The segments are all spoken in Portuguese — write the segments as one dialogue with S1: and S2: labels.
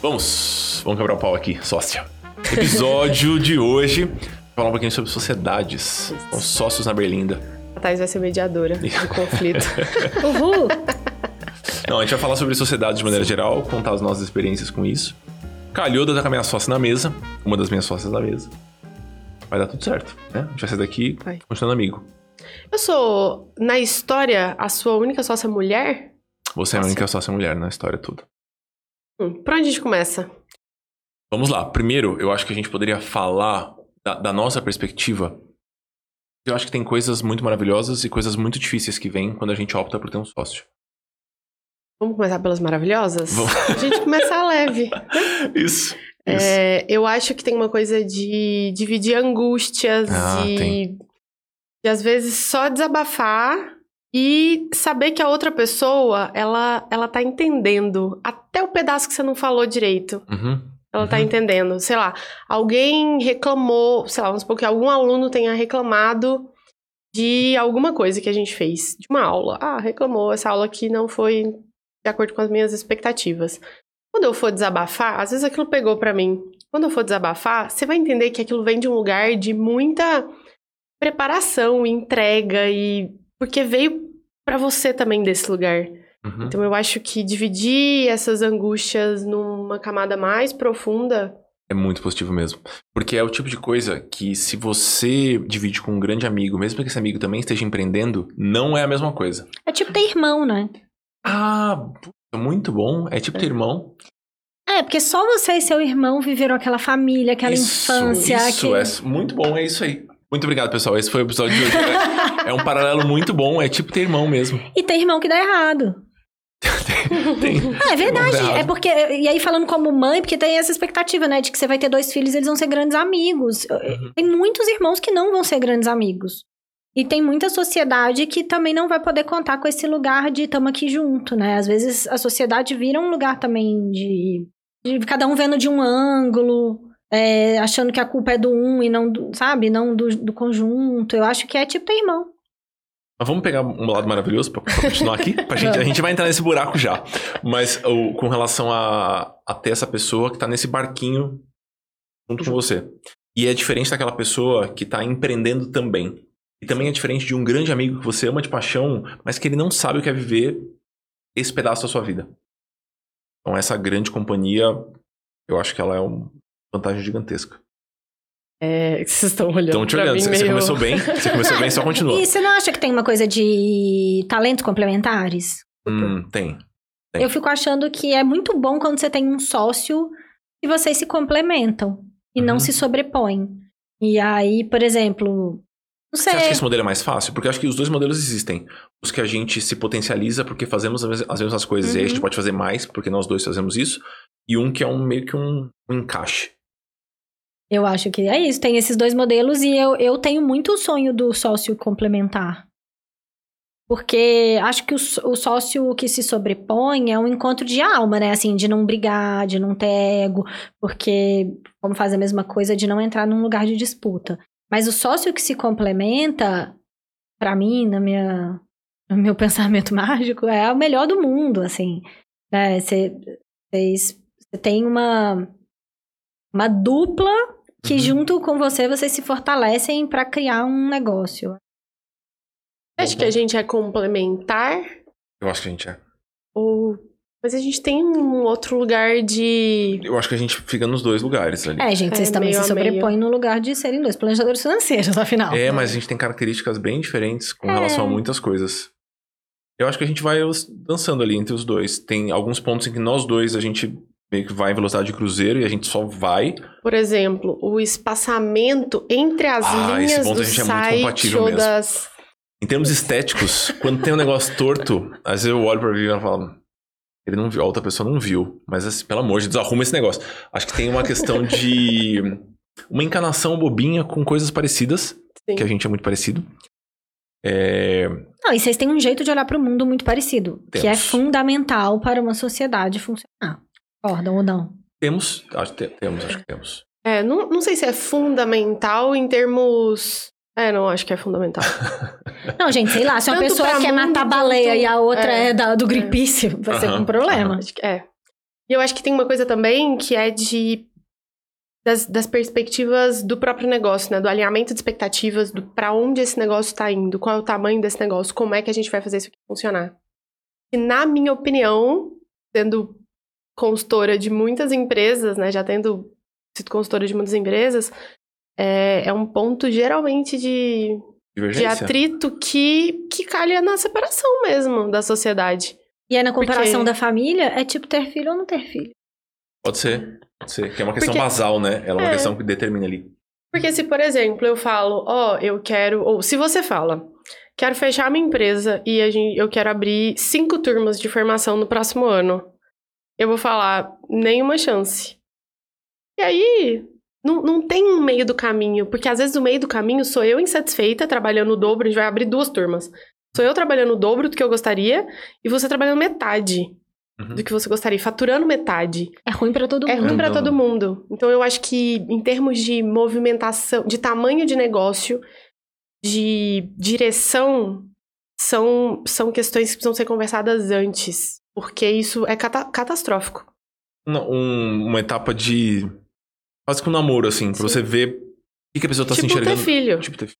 S1: Vamos, vamos quebrar o pau aqui, sócia. Episódio de hoje, falar um pouquinho sobre sociedades. Os sócios na Berlinda.
S2: A Thais vai ser mediadora do conflito.
S3: Uhul!
S1: Não, a gente vai falar sobre sociedades de maneira geral, contar as nossas experiências com isso. Calhou de estar com a minha sócia na mesa, uma das minhas sócias na mesa. Vai dar tudo certo, né? A gente vai sair daqui
S2: Vai.
S1: continuando amigo.
S2: Eu sou, na história, a sua única sócia mulher?
S1: Você é a única sócia mulher na história toda.
S2: Hum, por onde a gente começa?
S1: Vamos lá. Primeiro, eu acho que a gente poderia falar da, da nossa perspectiva. Eu acho que tem coisas muito maravilhosas e coisas muito difíceis que vêm quando a gente opta por ter um sócio.
S2: Vamos começar pelas maravilhosas?
S1: Vamos.
S2: A gente começar leve.
S1: Isso. Isso.
S2: É, eu acho que tem uma coisa de dividir angústias
S1: Ah,
S2: e de às vezes só desabafar e saber que a outra pessoa, ela, ela tá entendendo até o pedaço que você não falou direito.
S1: Uhum.
S2: Ela tá
S1: Uhum.
S2: entendendo. Sei lá, alguém reclamou, sei lá, vamos supor que algum aluno tenha reclamado de alguma coisa que a gente fez, de uma aula. Ah, reclamou, essa aula aqui não foi de acordo com as minhas expectativas. Quando eu for desabafar, às vezes aquilo pegou pra mim. Quando eu for desabafar, você vai entender que aquilo vem de um lugar de muita preparação, entrega e porque veio pra você também desse lugar.
S1: Uhum.
S2: Então eu acho que dividir essas angústias numa camada mais profunda.
S1: É muito positivo mesmo. Porque é o tipo de coisa que, se você divide com um grande amigo, mesmo que esse amigo também esteja empreendendo, não é a mesma coisa.
S3: É tipo ter irmão, né?
S1: Ah, muito bom. É tipo ter irmão.
S3: É, porque só você e seu irmão viveram aquela família, aquela
S1: isso,
S3: infância.
S1: Isso,
S3: aquele-
S1: é muito bom, é isso aí. Muito obrigado, pessoal. Esse foi o episódio de hoje. É, é um paralelo muito bom, é tipo ter irmão mesmo.
S3: E ter irmão que dá errado.
S1: Tem-
S3: Ah, é verdade. É porque. E aí, falando como mãe, porque tem essa expectativa, né? De que você vai ter dois filhos e eles vão ser grandes amigos.
S1: Uhum.
S3: Tem muitos irmãos que não vão ser grandes amigos. E tem muita sociedade que também não vai poder contar com esse lugar de tamo aqui junto, né? Às vezes a sociedade vira um lugar também de, de cada um vendo de um ângulo, é, achando que a culpa é do um e não do, sabe? Não do, do conjunto. Eu acho que é tipo ter irmão.
S1: Mas vamos pegar um lado maravilhoso pra, pra continuar aqui? Pra gente, a gente vai entrar nesse buraco já. Mas o- com relação a, a ter essa pessoa que tá nesse barquinho junto com você. E é diferente daquela pessoa que tá empreendendo também. E também é diferente de um grande amigo que você ama de paixão, mas que ele não sabe o que é viver esse pedaço da sua vida. Então essa grande companhia, eu acho que ela é uma vantagem gigantesca.
S2: É, vocês estão olhando.
S1: Então te olhando, você, você
S2: meio-
S1: começou bem, você começou bem, só continua.
S3: E você não acha que tem uma coisa de talentos complementares?
S1: Hum, tem. Tem.
S3: Eu fico achando que é muito bom quando você tem um sócio e vocês se complementam e
S1: Uhum.
S3: não se sobrepõem. E aí, por exemplo, não
S1: Você
S3: sei.
S1: acha que esse modelo é mais fácil? Porque eu acho que os dois modelos existem. Os que a gente se potencializa porque fazemos as mes- as mesmas coisas e aí a gente
S3: Uhum.
S1: pode fazer mais porque nós dois fazemos isso. E um que é um meio que um, um encaixe.
S3: Eu acho que é isso. Tem esses dois modelos e eu, eu tenho muito o sonho do sócio complementar. Porque acho que o, o sócio que se sobrepõe é um encontro de alma, né? Assim, de não brigar, de não ter ego, porque como faz a mesma coisa de não entrar num lugar de disputa. Mas o sócio que se complementa, pra mim, na minha, no meu pensamento mágico, é o melhor do mundo, assim. Né? Você você tem uma, uma dupla que
S1: Uhum.
S3: junto com você, vocês se fortalecem pra criar um negócio.
S2: Acho que a gente é complementar
S1: Eu acho que a gente é.
S2: ou. Mas a gente tem um outro lugar de.
S1: Eu acho que a gente fica nos dois lugares ali.
S3: É, gente,
S2: É,
S3: vocês também
S2: meio
S3: se sobrepõem no lugar de serem dois planejadores financeiros, afinal.
S1: É, mas a gente tem características bem diferentes com
S3: É.
S1: relação a muitas coisas. Eu acho que a gente vai dançando ali entre os dois. Tem alguns pontos em que nós dois a gente meio que vai em velocidade de cruzeiro e a gente só vai.
S2: Por exemplo, o espaçamento entre as
S1: Ah, esse
S2: linhas
S1: ponto
S2: do
S1: a gente é muito
S2: site
S1: compatível mesmo.
S2: das.
S1: Em termos estéticos, quando tem um negócio torto, às vezes eu olho pra Vivian e falo. Ele não viu, a outra pessoa não viu. Mas, assim, pelo amor de Deus, arruma esse negócio. Acho que tem uma questão de. Uma encanação bobinha com coisas parecidas.
S2: Sim.
S1: Que a gente é muito parecido. É,
S3: Não, e vocês têm um jeito de olhar pro mundo muito parecido, que é
S1: Temos.
S3: fundamental para uma sociedade funcionar. Concordam ou não?
S1: temos. Acho que te- temos, acho que temos.
S2: É, não, não sei se é fundamental em termos. É, não, acho que é fundamental.
S3: Não, gente, sei lá, se uma
S2: Tanto
S3: pessoa quer
S2: mundo
S3: matar baleia e a outra é,
S2: é,
S3: da- do gripício, vai ser
S1: Aham,
S3: um problema.
S2: Acho que é. E eu acho que tem uma coisa também que é de das, das perspectivas do próprio negócio, né? Do alinhamento de expectativas, do para onde esse negócio está indo, qual é o tamanho desse negócio, como é que a gente vai fazer isso aqui funcionar. E na minha opinião, sendo consultora de muitas empresas, né? Já tendo sido consultora de muitas empresas, é, é um ponto geralmente de, de atrito que, que calha na separação mesmo da sociedade.
S3: E aí, na comparação
S2: Porque-
S3: da família, é tipo ter filho ou não ter filho.
S1: Pode ser. Pode ser. Que é uma questão
S2: Porque-
S1: basal, né? Ela é uma
S2: É.
S1: questão que determina ali.
S2: Porque se, por exemplo, eu falo, ó, eu quero. Ou se você fala, quero fechar minha empresa e a gente, eu quero abrir cinco turmas de formação no próximo ano. Eu vou falar, nenhuma chance. E aí, não, não tem um meio do caminho. Porque às vezes o meio do caminho sou eu insatisfeita, trabalhando o dobro, a gente vai abrir duas turmas. Sou eu trabalhando o dobro do que eu gostaria e você trabalhando metade
S1: Uhum.
S2: do que você gostaria, faturando metade.
S3: É ruim pra todo
S2: É
S3: mundo.
S2: ruim pra
S1: Então-
S2: todo mundo. Então eu acho que em termos de movimentação, de tamanho de negócio, de direção, são, são questões que precisam ser conversadas antes. Porque isso é cata- catastrófico.
S1: Uma, um- uma etapa de. Quase que um namoro, assim, pra
S2: Sim.
S1: você ver o que, que a pessoa tá se
S2: tipo ter
S1: enxergando.
S2: filho.
S1: Tipo, ter filho.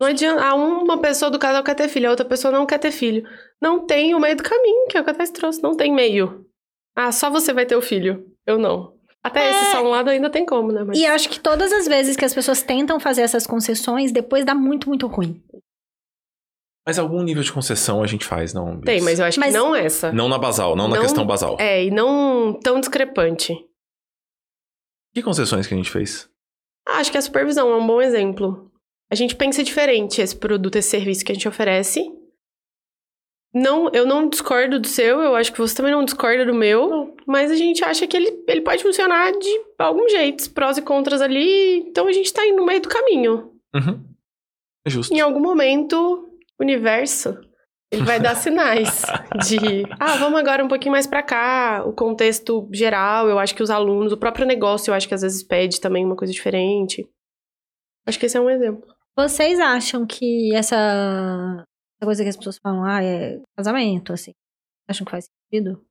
S2: Não adianta. ah, Uma pessoa do casal quer ter filho, a outra pessoa não quer ter filho. Não tem o meio do caminho, que é o que a Thais trouxe. Não tem meio. Ah, só você vai ter o filho. Eu não. Até
S3: É.
S2: esse só um lado ainda tem como, né? Mas...
S3: E acho que todas as vezes que as pessoas tentam fazer essas concessões, depois dá muito, muito ruim.
S1: Mas algum nível de concessão a gente faz, não?
S2: Tem, mas eu acho
S3: Mas-
S2: que não essa.
S1: Não na basal, não, na
S2: Não-
S1: questão basal.
S2: É, e não tão discrepante.
S1: Que concessões que a gente fez?
S2: Ah, acho que a supervisão é um bom exemplo. A gente pensa diferente esse produto, esse serviço que a gente oferece. Não, eu não discordo do seu, eu acho que você também não discorda do meu, mas a gente acha que ele, ele pode funcionar de algum jeito, prós e contras ali, então a gente tá indo no meio do caminho.
S1: Uhum. É justo.
S2: Em algum momento, universo, ele vai dar sinais de, ah, vamos agora um pouquinho mais pra cá, o contexto geral, eu acho que os alunos, o próprio negócio, eu acho que às vezes pede também uma coisa diferente. Acho que esse é um exemplo.
S3: Vocês acham que essa, essa coisa que as pessoas falam, ah, é casamento, assim, acham que faz sentido?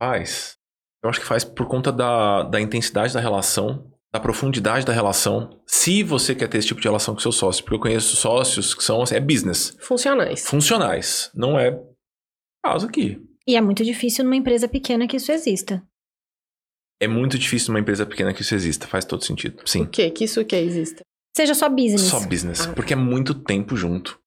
S1: Faz. Eu acho que faz por conta da, da intensidade da relação, da profundidade da relação. Se você quer ter esse tipo de relação com seu sócio. Porque eu conheço sócios que são, assim, é business.
S2: Funcionais.
S1: Funcionais. Não é caso aqui.
S3: E é muito difícil numa empresa pequena que isso exista.
S1: É muito difícil numa empresa pequena que isso exista. Faz todo sentido.
S2: O
S1: Sim.
S2: quê? Que isso que exista?
S3: Seja só business.
S1: Só business.
S2: Ah.
S1: Porque é muito tempo junto.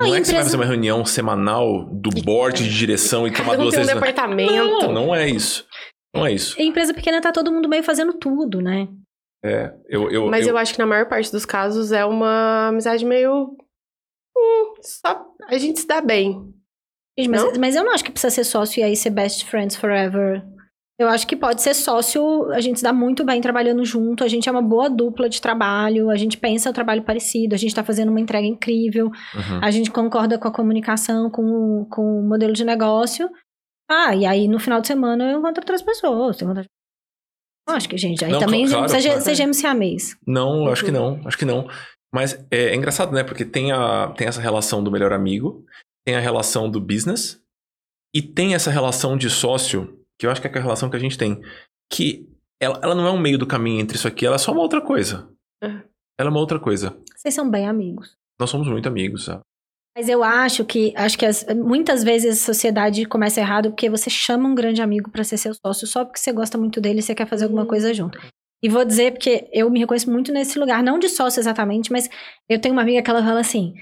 S1: Não é que você vai
S3: empresa-
S1: fazer uma reunião semanal do board de direção e tomar
S2: Cada um
S1: duas
S2: tem um
S1: vezes.
S2: departamento.
S1: Não, não é isso. Não é isso.
S3: E empresa pequena tá todo mundo meio fazendo tudo, né?
S1: É, eu, eu,
S2: Mas
S1: eu-
S2: eu acho que na maior parte dos casos é uma amizade meio. Hum, só a gente se dá bem.
S3: Gente, mas,
S2: Não?
S3: mas eu não acho que precisa ser sócio e aí ser best friends forever. Eu acho que pode ser sócio, a gente se dá muito bem trabalhando junto, a gente é uma boa dupla de trabalho, a gente pensa o trabalho parecido, a gente tá fazendo uma entrega incrível,
S1: Uhum.
S3: a gente concorda com a comunicação, com, o- com o modelo de negócio. Ah, e aí no final de semana eu encontro outras pessoas. eu encontro- Eu acho que, gente, aí
S1: Não,
S3: também
S1: claro,
S3: seja,
S1: claro.
S3: sejamos siamês.
S1: Não, eu acho que
S2: Uhum.
S1: não, acho que não. Mas é, é engraçado, né? Porque tem, a, tem essa relação do melhor amigo, tem a relação do business e tem essa relação de sócio, que eu acho que é a relação que a gente tem. Que ela, ela não é um meio do caminho entre isso aqui, ela é só uma outra coisa.
S2: É.
S1: Ela é uma outra coisa.
S3: Vocês são bem amigos.
S1: Nós somos muito amigos. sabe?
S3: Mas eu acho que acho que as- muitas vezes a sociedade começa errado porque você chama um grande amigo pra ser seu sócio só porque você gosta muito dele e você quer fazer alguma coisa junto. E vou dizer porque eu me reconheço muito nesse lugar, não de sócio exatamente, mas eu tenho uma amiga que ela fala assim: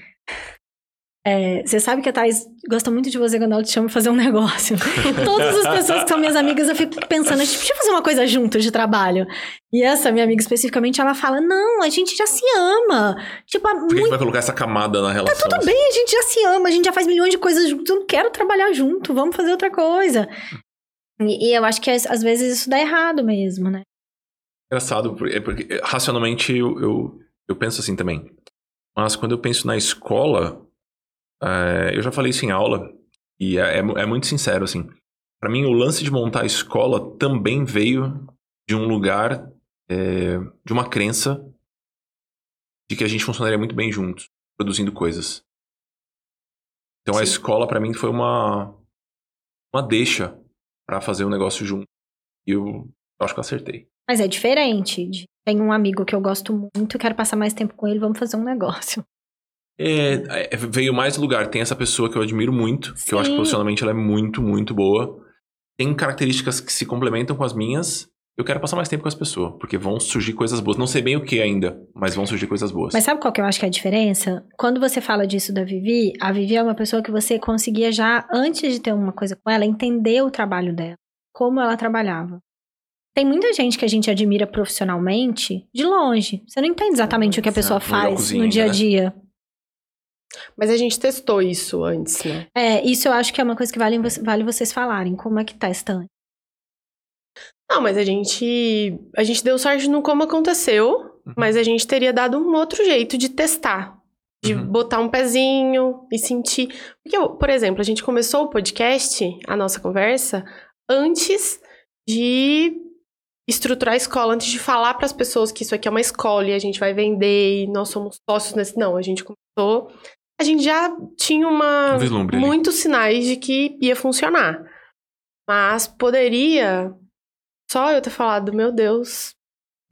S3: é, você sabe que a Thais gosta muito de você quando ela te chama pra fazer um negócio. Todas as pessoas que são minhas amigas, eu fico pensando, a gente podia fazer uma coisa juntos de trabalho. E essa minha amiga especificamente, ela fala: não, a gente já se ama. Tipo, há
S1: Por que que
S3: muito
S1: vai colocar essa camada na relação?
S3: Tá tudo bem, a gente já se ama, a gente já faz milhões de coisas juntos, eu não quero trabalhar junto, vamos fazer outra coisa. E, e eu acho que às, vezes isso dá errado mesmo, né?
S1: Engraçado, por- é porque racionalmente eu, eu, eu penso assim também. Mas quando eu penso na escola, é, eu já falei isso em aula, e é, é é muito sincero, assim. Pra mim, o lance de montar a escola também veio de um lugar, é, de uma crença de que a gente funcionaria muito bem juntos, produzindo coisas. Então a
S2: Sim.
S1: escola, pra mim, foi uma, uma deixa pra fazer o negócio junto. E eu, eu acho que eu acertei.
S3: Mas é diferente. Tem um amigo que eu gosto muito, quero passar mais tempo com ele, vamos fazer um negócio.
S1: É, é, veio mais lugar. Tem essa pessoa que eu admiro muito, que eu acho que
S3: Sim.
S1: profissionalmente ela é muito, muito boa. Tem características que se complementam com as minhas. Eu quero passar mais tempo com essa pessoa, porque vão surgir coisas boas. Não sei bem o que ainda, mas vão surgir coisas boas.
S3: Mas sabe qual que eu acho que é a diferença? Quando você fala disso da Vivi, a Vivi é uma pessoa que você conseguia já, antes de ter uma coisa com ela, entender o trabalho dela, como ela trabalhava. Tem muita gente que a gente admira profissionalmente de longe. Você não entende exatamente o que a pessoa faz no dia a
S1: né?
S2: Mas a gente testou isso antes, né?
S3: É, isso eu acho que é uma coisa que vale, vale vocês falarem. Como é que tanto?
S2: Não, mas a gente. A gente deu sorte no como aconteceu,
S1: Uhum.
S2: mas a gente teria dado um outro jeito de testar. De
S1: Uhum.
S2: botar um pezinho e sentir. Porque, eu- por exemplo, a gente começou o podcast, a nossa conversa, antes de estruturar a escola, antes de falar para as pessoas que isso aqui é uma escola e a gente vai vender e nós somos sócios nesse. Não, a gente começou. A gente já tinha uma.
S1: Um vislumbre ali.
S2: muitos sinais de que ia funcionar. Mas poderia só eu ter falado, meu Deus,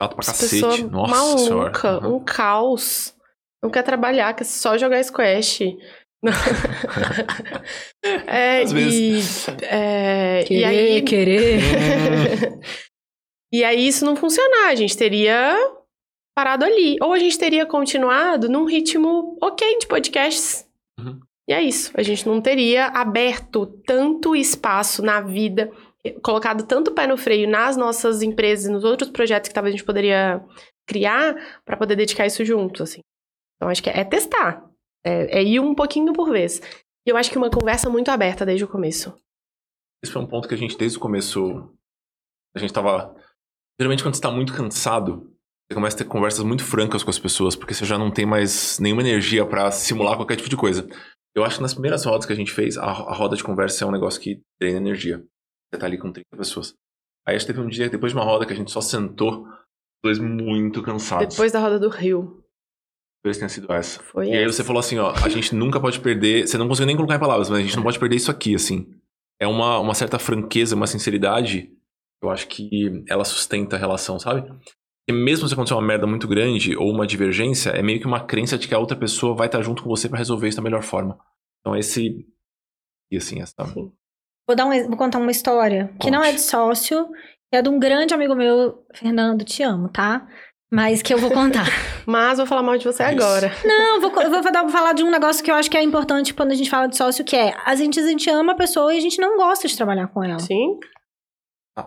S1: Chato pra cacete.
S2: pessoa
S1: Nossa
S2: maluca,
S1: senhora. Uhum.
S2: um caos. Não quer trabalhar, quer só jogar squash. é,
S1: Às
S2: e,
S1: vezes.
S2: é, e aí,
S3: querer.
S2: e aí isso não funcionar, a gente teria parado ali. Ou a gente teria continuado num ritmo ok de podcasts.
S1: Uhum.
S2: E é isso. A gente não teria aberto tanto espaço na vida, colocado tanto pé no freio nas nossas empresas e nos outros projetos que talvez a gente poderia criar para poder dedicar isso juntos, assim. Então acho que é testar. É, é ir um pouquinho por vez. E eu acho que uma conversa muito aberta desde o começo.
S1: Esse foi um ponto que a gente, desde o começo, a gente tava. Geralmente, quando você tá muito cansado, você começa a ter conversas muito francas com as pessoas, porque você já não tem mais nenhuma energia pra simular qualquer tipo de coisa. Eu acho que nas primeiras rodas que a gente fez, a, a roda de conversa é um negócio que treina energia. Você tá ali com 30 pessoas. Aí a gente teve um dia, depois de uma roda, que a gente só sentou, dois muito cansados.
S2: Depois da roda do Rio.
S1: Talvez tenha sido essa.
S2: Foi
S1: E aí
S2: essa.
S1: você falou assim, ó, a gente nunca pode perder. Você não conseguiu nem colocar em palavras, mas a gente não pode perder isso aqui, assim. É uma, uma certa franqueza, uma sinceridade. Eu acho que ela sustenta a relação, sabe? E mesmo se acontecer uma merda muito grande ou uma divergência, é meio que uma crença de que a outra pessoa vai estar junto com você pra resolver isso da melhor forma. Então esse. E assim, essa.
S2: Sim.
S3: Vou, dar um, vou contar uma história que não é
S1: Conte.
S3: de sócio, que é de um grande amigo meu, Fernando, te amo, tá? Mas que eu vou contar.
S2: Mas vou falar mal de você
S1: Isso.
S2: agora.
S3: não, eu vou, vou dar- falar de um negócio que eu acho que é importante quando a gente fala de sócio, que é a gente, a gente ama a pessoa e a gente não gosta de trabalhar com ela.
S2: Sim.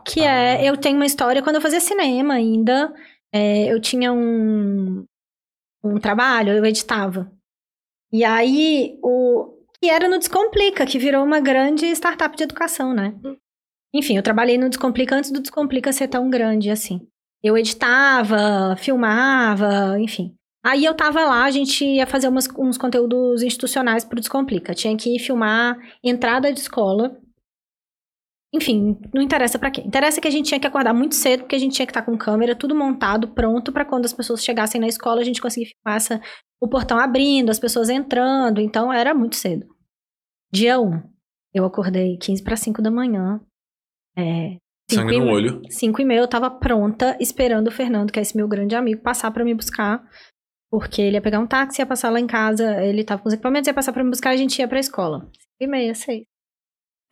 S3: Que é, eu tenho uma história, quando eu fazia cinema ainda, é, eu tinha um, um trabalho, eu editava. E aí, o que era no Descomplica, que virou uma grande startup de educação, né? Enfim, eu trabalhei no Descomplica antes do Descomplica ser tão grande assim. Eu editava, filmava, enfim. Aí eu tava lá, a gente ia fazer umas- uns conteúdos institucionais pro Descomplica. Tinha que filmar entrada de escola. Enfim, não interessa pra quê. Interessa que a gente tinha que acordar muito cedo, porque a gente tinha que estar com câmera, tudo montado, pronto, pra quando as pessoas chegassem na escola, a gente conseguir filmar essa, o portão abrindo, as pessoas entrando. Então era muito cedo. Dia 1, eu acordei 15 para 5 da manhã. É, cinco
S1: Sangue
S3: e
S1: no
S3: me-
S1: olho.
S3: 5 e meia eu tava pronta, esperando o Fernando, que é esse meu grande amigo, passar pra me buscar. Porque ele ia pegar um táxi, ia passar lá em casa, ele tava com os equipamentos, ia passar pra me buscar e a gente ia pra escola. 5 e meia, 6.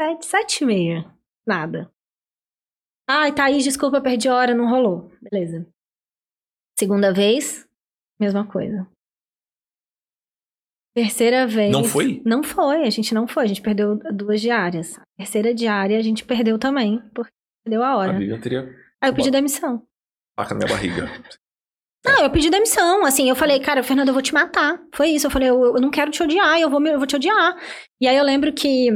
S3: 7, 7 e meia. Nada. Ai, Thaís, desculpa, perdi hora, não rolou. Beleza. Segunda vez, mesma coisa. Terceira vez.
S1: Não foi?
S3: Não foi, a gente não foi, a gente perdeu duas diárias. A terceira diária a gente perdeu também, porque perdeu a
S1: A
S3: hora.
S1: Vivian teria
S3: Aí eu pedi demissão.
S1: faca na minha barriga.
S3: Não, eu pedi demissão, assim, eu falei, cara, Fernando, eu vou te matar. Foi isso, eu falei, eu, eu não quero te odiar, eu vou, eu vou te odiar. E aí eu lembro que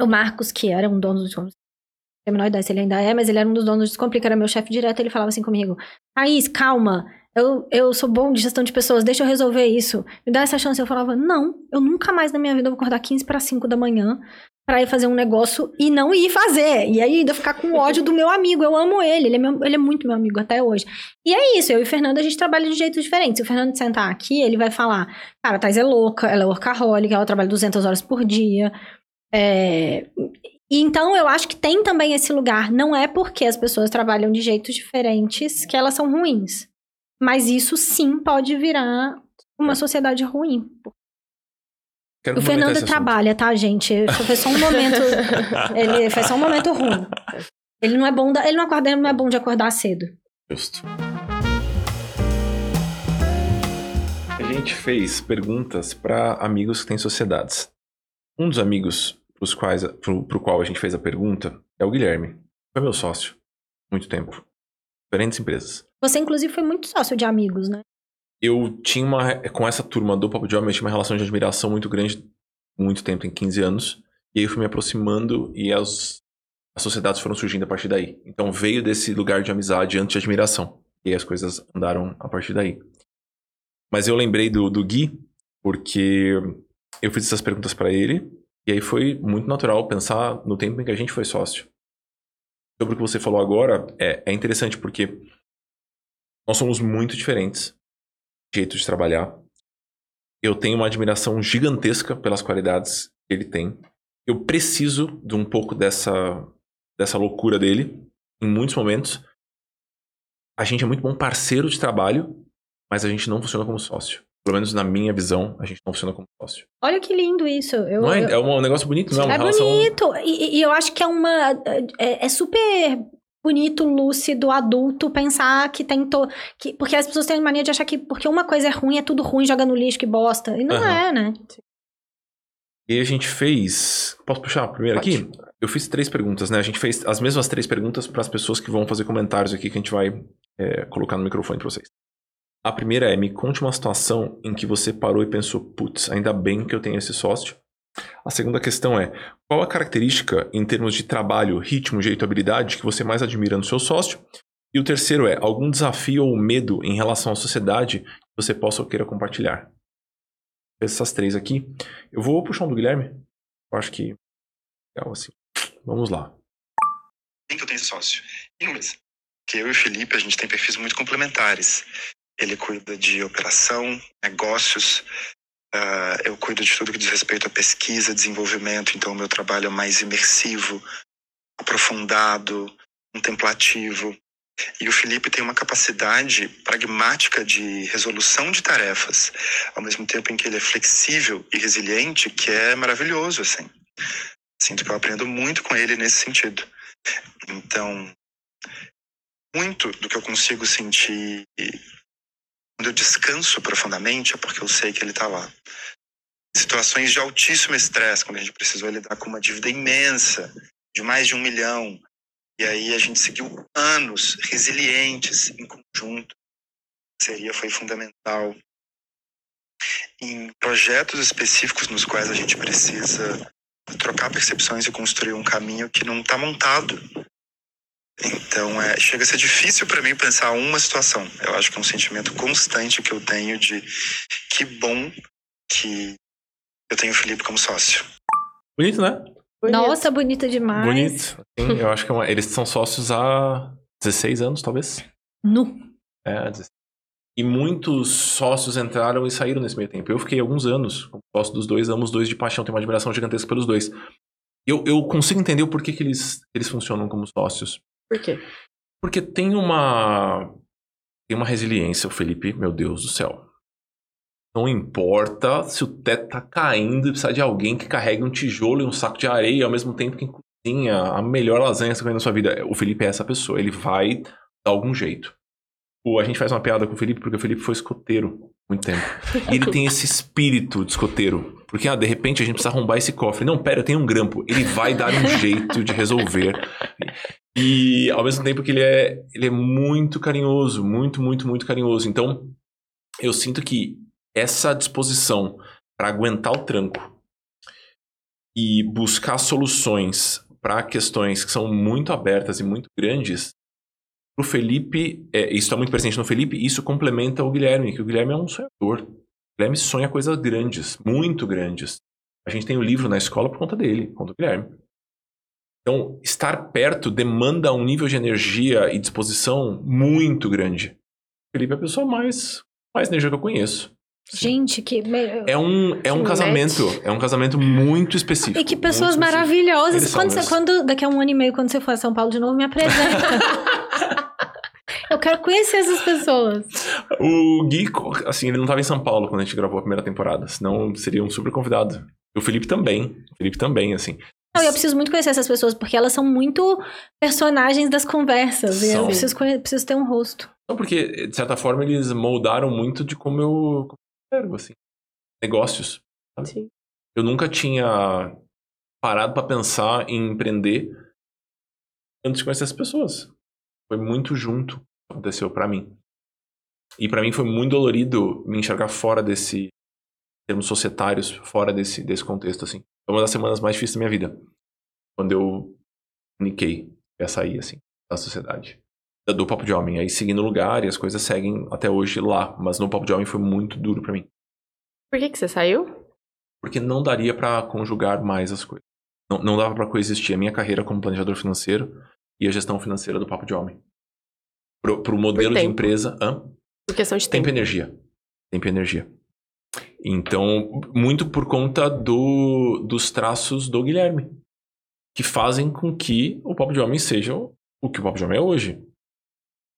S3: o Marcos, que era um dono do Descomplica, não tenho a menor ideia se ele ainda é, mas ele era um dos donos do Descomplica, era meu chefe direto, ele falava assim comigo, Thaís, calma, eu, eu sou bom de gestão de pessoas, deixa eu resolver isso, me dá essa chance. Eu falava, não, eu nunca mais na minha vida vou acordar 15 para 5 da manhã pra ir fazer um negócio e não ir fazer. E aí ainda ficar com ódio do meu amigo, eu amo ele, ele é, meu- ele é muito meu amigo até hoje. E é isso, eu e o Fernando, a gente trabalha de jeitos diferentes. Se o Fernando sentar aqui, ele vai falar, cara, a Thais é louca, ela é workaholic, ela trabalha 200 horas por dia. É, então eu acho que tem também esse lugar. Não é porque as pessoas trabalham de jeitos diferentes que elas são ruins. Mas isso sim pode virar uma sociedade ruim.
S1: Quero
S3: O Fernando trabalha, tá, gente? Foi só um momento. ele foi só um momento ruim. Ele não é bom, da, ele não acorda, ele não é bom de acordar cedo.
S1: Justo. A gente fez perguntas para amigos que têm sociedades. Um dos amigos pros quais, pro, pro qual a gente fez a pergunta é o Guilherme. Foi meu sócio. Muito tempo. Diferentes empresas.
S3: Você, inclusive, foi muito sócio de amigos, né?
S1: Eu tinha uma. Com essa turma do Papo de Homem, eu tinha uma relação de admiração muito grande, muito tempo, tem 15 anos. E aí eu fui me aproximando e as, as sociedades foram surgindo a partir daí. Então veio desse lugar de amizade antes de admiração. E aí as coisas andaram a partir daí. Mas eu lembrei do, do Gui, porque eu fiz essas perguntas pra ele. E aí foi muito natural pensar no tempo em que a gente foi sócio. Sobre o que você falou agora, é, é interessante porque nós somos muito diferentes jeito de trabalhar. Eu tenho uma admiração gigantesca pelas qualidades que ele tem. Eu preciso de um pouco dessa, dessa loucura dele em muitos momentos. A gente é muito bom parceiro de trabalho, mas a gente não funciona como sócio. Pelo menos na minha visão, a gente não funciona como sócio.
S3: Olha que lindo isso. Eu,
S1: não é,
S3: eu-
S1: é um negócio bonito, não é? Uma
S3: é
S1: relação...
S3: bonito. E, e eu acho que é uma. É, é super bonito, lúcido, adulto pensar que tem. To... Que, porque as pessoas têm mania de achar que porque uma coisa é ruim, é tudo ruim, joga no lixo, que bosta. E não
S1: Aham.
S3: é, né?
S1: E a gente fez. Posso puxar primeiro
S2: Pode.
S1: aqui? Eu fiz três perguntas, né? A gente fez as mesmas três perguntas para as pessoas que vão fazer comentários aqui que a gente vai é, colocar no microfone para vocês. A primeira é: me conte uma situação em que você parou e pensou, putz, ainda bem que eu tenho esse sócio. A segunda questão é: qual a característica em termos de trabalho, ritmo, jeito, habilidade que você mais admira no seu sócio? E o terceiro é: algum desafio ou medo em relação à sociedade que você possa ou queira compartilhar? Essas três aqui. Eu vou puxar um do Guilherme. Eu acho que. Legal, assim. Vamos lá.
S4: Quem que eu tenho esse sócio? Inglês. Porque eu e o Felipe, a gente tem perfis muito complementares. Ele cuida de operação, negócios. ah, eu cuido de tudo que diz respeito à pesquisa, desenvolvimento. Então, o meu trabalho é mais imersivo, aprofundado, contemplativo. E o Felipe tem uma capacidade pragmática de resolução de tarefas, ao mesmo tempo em que ele é flexível e resiliente, que é maravilhoso, assim. Sinto que eu aprendo muito com ele nesse sentido. Então, muito do que eu consigo sentir quando eu descanso profundamente é porque eu sei que ele está lá. Situações de altíssimo estresse, quando a gente precisou lidar com uma dívida imensa, de mais de um milhão, e aí a gente seguiu anos resilientes em conjunto. A parceria foi fundamental. Em projetos específicos nos quais a gente precisa trocar percepções e construir um caminho que não está montado. Então, é, chega a ser difícil para mim pensar uma situação. Eu acho que é um sentimento constante que eu tenho de que bom que eu tenho o Felipe como sócio.
S1: Bonito, né?
S2: Bonito.
S3: Nossa, bonita demais.
S1: Bonito. Sim, eu acho que é uma- eles são sócios há 16 anos, talvez.
S3: Nu.
S1: É, 16. E muitos sócios entraram e saíram nesse meio tempo. Eu fiquei alguns anos como sócio dos dois, amo os dois de paixão, tenho uma admiração gigantesca pelos dois. Eu, eu consigo entender o porquê que eles, eles funcionam como sócios.
S2: Por quê?
S1: Porque tem uma. Tem uma resiliência, o Felipe, meu Deus do céu. Não importa se o teto tá caindo e precisa de alguém que carregue um tijolo e um saco de areia ao mesmo tempo que cozinha a melhor lasanha que você na sua vida. O Felipe é essa pessoa, ele vai dar algum jeito. O- a gente faz uma piada com o Felipe porque o Felipe foi escoteiro muito tempo. E ele tem esse espírito de escoteiro. Porque, ah, de repente a gente precisa arrombar esse cofre. Não, pera, eu tenho um grampo. Ele vai dar um jeito de resolver. E ao mesmo tempo que ele é, ele é muito carinhoso, muito, muito, muito carinhoso. Então, eu sinto que essa disposição para aguentar o tranco e buscar soluções para questões que são muito abertas e muito grandes, pro Felipe, é, isso está muito presente no Felipe, isso complementa o Guilherme, que o Guilherme é um sonhador. O Guilherme sonha coisas grandes, muito grandes. A gente tem o livro na escola por conta dele, por conta do Guilherme. Então, estar perto demanda um nível de energia e disposição muito grande. O Felipe é a pessoa mais, mais energia que eu conheço.
S3: Gente, que.
S1: É um, é um
S2: Que
S1: casamento. É um casamento muito específico.
S3: E que pessoas maravilhosas. Quando, você, quando daqui a um ano e meio, quando você for a São Paulo de novo, me apresenta. Eu quero conhecer essas pessoas.
S1: O Gui, assim, ele não tava em São Paulo quando a gente gravou a primeira temporada. Senão seria um super convidado. O Felipe também. O Felipe também, assim.
S3: Não, eu preciso muito conhecer essas pessoas, porque elas são muito personagens das conversas. E eu preciso, preciso ter um rosto.
S1: Não, porque, de certa forma, eles moldaram muito de como eu, quero, assim. Negócios. sabe?
S2: Sim.
S1: Eu nunca tinha parado pra pensar em empreender antes de conhecer as pessoas. Foi muito junto que aconteceu pra mim. E pra mim foi muito dolorido me enxergar fora desse termos societários, fora desse desse contexto assim. Foi uma das semanas mais difíceis da minha vida. Quando eu comuniquei ia sair assim da sociedade. Da- Do Papo de Homem, aí segui no lugar e as coisas seguem até hoje lá, mas no Papo de Homem foi muito duro pra mim
S2: Por que, que você saiu?
S1: porque não daria pra conjugar mais as coisas. Não, não dava pra coexistir a minha carreira como planejador financeiro e a gestão financeira do Papo de Homem. Pro, pro modelo de empresa, hã?
S2: Por questão de
S1: tempo
S2: tempo.
S1: e energia. Tempo e energia. Então, muito por conta do, dos traços do Guilherme, que fazem com que o Papo de Homem seja o que o Papo de Homem é hoje.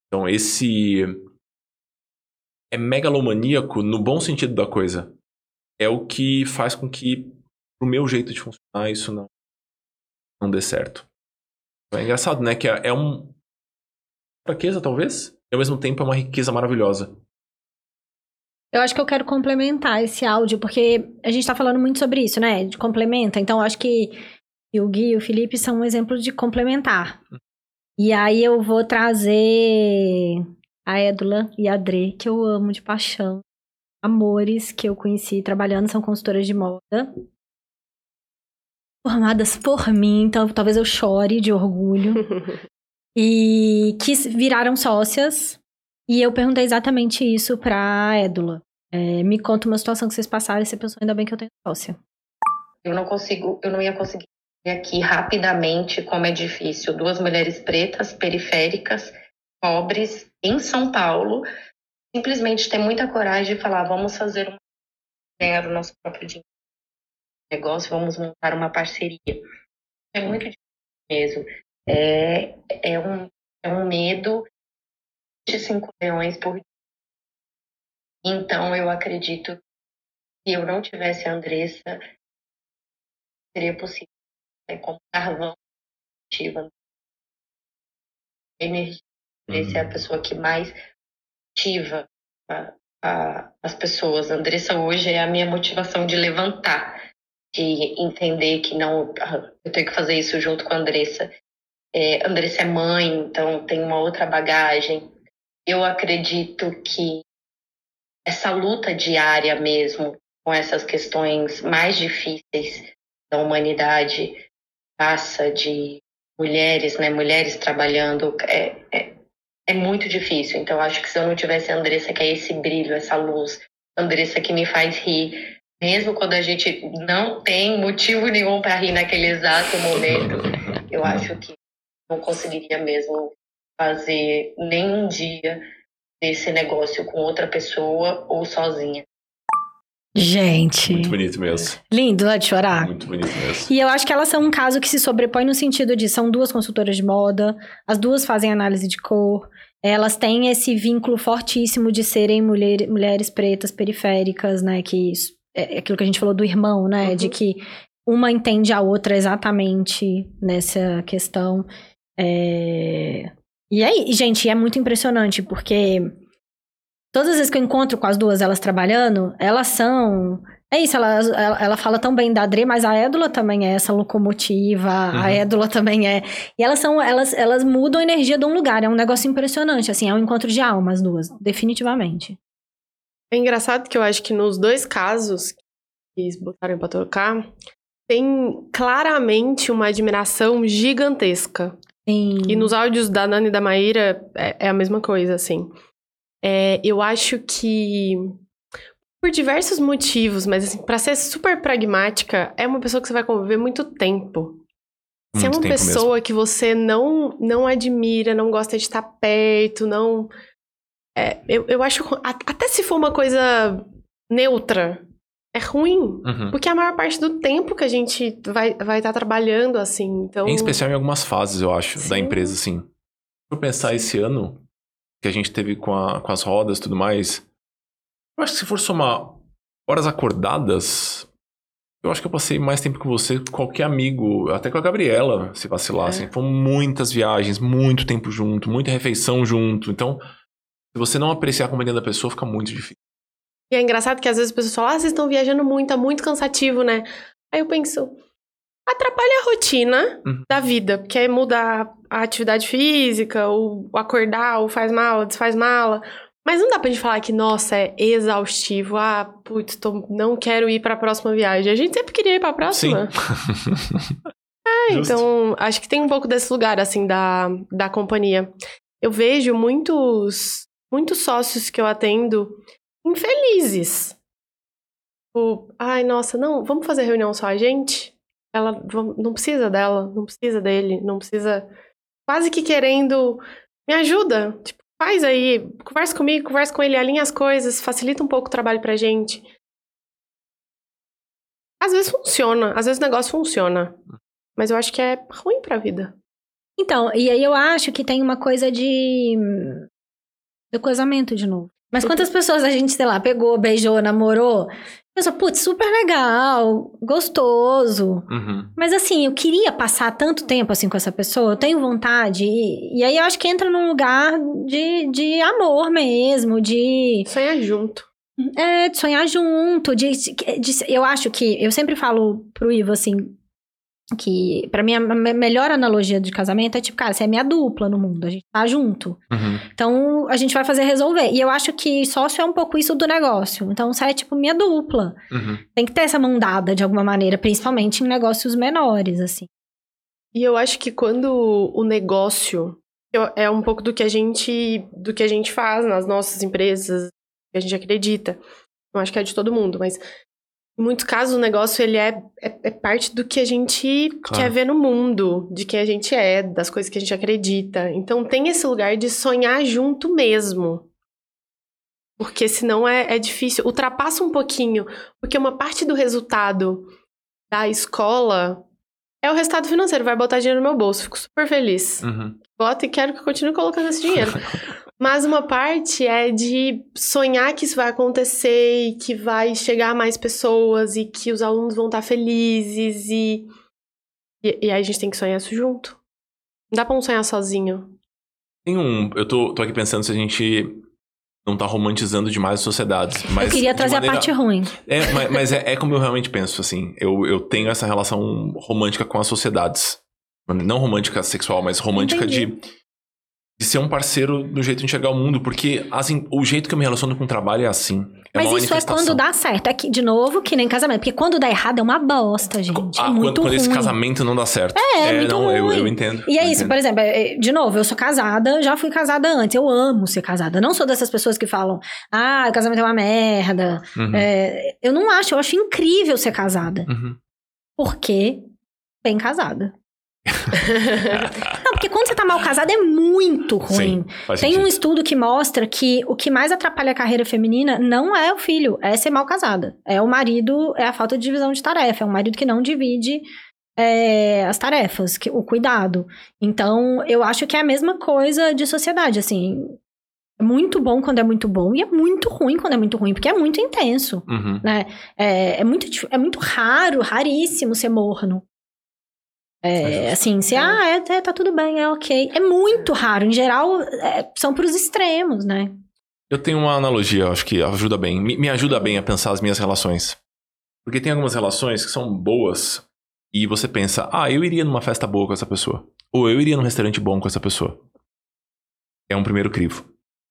S1: Então, esse é megalomaníaco no bom sentido da coisa. É o que faz com que, pro meu jeito de funcionar, isso não, não dê certo. É engraçado, né? Que é, é um fraqueza, talvez, e ao mesmo tempo é uma riqueza maravilhosa.
S3: Eu acho que eu quero complementar esse áudio, porque a gente tá falando muito sobre isso, né? De complementa. Então, eu acho que o Gui e o Felipe são um exemplo de complementar. E aí eu vou trazer a Édula e a Dre, que eu amo de paixão. Amores que eu conheci trabalhando, são consultoras de moda. Formadas por mim, então talvez eu chore de orgulho. e que viraram sócias. E eu perguntei exatamente isso pra Édula. É, me conta uma situação que vocês passaram e você pensou, ainda bem que eu tenho sócia.
S5: Eu não consigo, eu não ia conseguir aqui rapidamente como é difícil. Duas mulheres pretas, periféricas, pobres, em São Paulo, simplesmente ter muita coragem de falar, vamos fazer um ganhar o nosso próprio dinheiro. Negócio, vamos montar uma parceria. É muito difícil mesmo. É, é, um, é um medo de 5 milhões por dia. Então, eu acredito que se eu não tivesse a Andressa, seria possível. É como carvão ativa. Energia. Andressa é a pessoa que mais ativa a, a, as pessoas. A Andressa hoje é a minha motivação de levantar, de entender que não, ah, eu tenho que fazer isso junto com a Andressa. É, Andressa é mãe, então tem uma outra bagagem. Eu acredito que essa luta diária mesmo com essas questões mais difíceis da humanidade passa de mulheres, né, mulheres trabalhando é, é, é muito difícil. Então acho que se eu não tivesse a Andressa que é esse brilho, essa luz, Andressa que me faz rir, mesmo quando a gente não tem motivo nenhum para rir naquele exato momento, eu acho que não conseguiria mesmo fazer nenhum dia desse negócio com outra pessoa ou sozinha.
S3: Gente,
S1: Muito bonito mesmo.
S3: lindo, não é de chorar?
S1: Muito bonito mesmo.
S3: E eu acho que elas são um caso que se sobrepõe no sentido de são duas consultoras de moda, as duas fazem análise de cor, elas têm esse vínculo fortíssimo de serem mulher, mulheres pretas periféricas, né? Que isso- é aquilo que a gente falou do irmão, né?
S2: Uhum.
S3: De que uma entende a outra exatamente nessa questão. É... E aí, gente, é muito impressionante, porque todas as vezes que eu encontro com as duas elas trabalhando, elas são. É isso, ela, ela, ela fala tão bem da Dre, mas a Édula também é essa locomotiva, a
S1: Uhum.
S3: Édula também é. E elas são, elas, elas mudam a energia de um lugar, é um negócio impressionante, assim, é um encontro de alma, as duas, definitivamente.
S2: É engraçado que eu acho que nos dois casos que eles botaram pra tocar, tem claramente uma admiração gigantesca.
S3: Sim.
S2: E nos áudios da Nani e da Maíra é, é a mesma coisa, assim. É, eu acho que, por diversos motivos, mas assim, pra ser super pragmática, é uma pessoa que você vai conviver muito tempo. Se é uma pessoa que você não, não admira, não gosta de estar perto, não. é, eu, eu acho. Até se for uma coisa neutra, é ruim.
S1: Uhum.
S2: Porque a maior parte do tempo que a gente vai estar vai tá trabalhando assim. Então,
S1: Em especial em algumas fases, eu acho, da
S2: Sim.
S1: empresa, assim. Por pensar esse ano que a gente teve com, a- com as rodas e tudo mais, eu acho que se for somar horas acordadas, eu acho que eu passei mais tempo com você que qualquer amigo, até com a Gabriela, se vacilar,
S2: É.
S1: assim. Foram muitas viagens, muito tempo junto, muita refeição junto. Então, se você não apreciar a companhia da pessoa, fica muito difícil.
S2: E é engraçado que às vezes as pessoas falam, ah, vocês estão viajando muito, é muito cansativo, né? Aí eu penso, atrapalha a rotina
S1: Uhum.
S2: da vida, porque aí muda a atividade física, o acordar, o faz mala, desfaz mala. Mas não dá pra gente falar que, nossa, é exaustivo. Ah, putz, tô- não quero ir pra próxima viagem. A gente sempre queria ir pra próxima. É,
S1: Justo.
S2: então, acho que tem um pouco desse lugar, assim, da, da companhia. Eu vejo muitos, muitos sócios que eu atendo infelizes. Tipo, ai, nossa, não, vamos fazer reunião só a gente? Ela não precisa dela, não precisa dele, não precisa. Quase que querendo. Me ajuda. Tipo, faz aí, conversa comigo, conversa com ele, alinha as coisas, facilita um pouco o trabalho pra gente. Às vezes funciona, às vezes o negócio funciona. Mas eu acho que é ruim pra vida.
S3: Então, e aí eu acho que tem uma coisa de. do casamento de novo. Mas quantas pessoas a gente, sei lá, pegou, beijou, namorou? Pensou, putz, super legal, gostoso.
S1: Uhum.
S3: Mas assim, eu queria passar tanto tempo assim com essa pessoa, eu tenho vontade. E, e aí eu acho que entra num lugar de, de amor mesmo, de,
S2: Sonhar junto.
S3: é, de sonhar junto. De, de- eu acho que. Eu sempre falo pro Ivo assim. Que pra mim a me- melhor analogia de casamento é tipo, cara, você é minha dupla no mundo, a gente tá junto.
S1: Uhum.
S3: Então a gente vai fazer resolver. E eu acho que sócio é um pouco isso do negócio. Então você é tipo minha dupla.
S1: Uhum.
S3: Tem que ter essa mão dada de alguma maneira, principalmente em negócios menores, assim.
S2: E eu acho que quando o negócio é um pouco do que a gente do que a gente faz nas nossas empresas, que a gente acredita. Eu acho que é de todo mundo, mas em muitos casos o negócio ele é, é, é parte do que a gente
S1: Claro.
S2: quer ver no mundo, de quem a gente é, das coisas que a gente acredita. Então tem esse lugar de sonhar junto mesmo. Porque senão é, é difícil. Ultrapassa um pouquinho. Porque uma parte do resultado da escola é o resultado financeiro. Vai botar dinheiro no meu bolso. Fico super feliz.
S1: Uhum.
S2: Boto e quero que continue colocando esse dinheiro. Mas uma parte é de sonhar que isso vai acontecer e que vai chegar a mais pessoas e que os alunos vão estar felizes e. E, e aí a gente tem que sonhar isso junto. Não dá pra um sonhar sozinho.
S1: Tem um. Eu tô, tô aqui pensando se a gente não tá romantizando demais as sociedades. Mas
S3: eu queria trazer
S1: maneira-
S3: a parte ruim.
S1: É, mas, mas é, é como eu realmente penso, assim. Eu, eu tenho essa relação romântica com as sociedades. Não romântica sexual, mas romântica de, de ser um parceiro do jeito de enxergar o mundo. Porque assim, o jeito que eu me relaciono com o trabalho é assim. É
S3: Mas isso é quando dá certo. É que, de novo, que nem casamento. Porque quando dá errado é uma bosta, gente.
S1: Ah,
S3: é
S1: quando,
S3: muito
S1: quando
S3: ruim.
S1: esse casamento não dá certo.
S3: É, muito
S1: não, eu,
S3: ruim.
S1: eu entendo.
S3: E é
S1: eu
S3: isso,
S1: entendo.
S3: por exemplo, é, é, de novo, eu sou casada, já fui casada antes, eu amo ser casada. Não sou dessas pessoas que falam, ah, casamento é uma merda.
S1: Uhum,
S3: É, eu não acho, eu acho incrível ser casada.
S1: uhum.
S3: Porque bem casada. Porque quando você tá mal casada é muito ruim.
S1: Sim,
S3: Tem um estudo que mostra que o que mais atrapalha a carreira feminina não é o filho, é ser mal casada. É o marido, é a falta de divisão de tarefa. É um marido que não divide é, as tarefas, que, o cuidado. Então, eu acho que é a mesma coisa de sociedade, assim. É muito bom quando é muito bom e é muito ruim quando é muito ruim, porque é muito intenso,
S1: Uhum.
S3: né? É, é, muito, é muito raro, raríssimo ser morno.
S1: É
S3: É, assim, se, ah, é, é, tá tudo bem, é ok. É muito raro. Em geral, é, são pros extremos, né?
S1: Eu tenho uma analogia, acho que ajuda bem. Me, me ajuda bem a pensar as minhas relações. Porque tem algumas relações que são boas e você pensa, ah, eu iria numa festa boa com essa pessoa. Ou eu iria num restaurante bom com essa pessoa. É um primeiro crivo.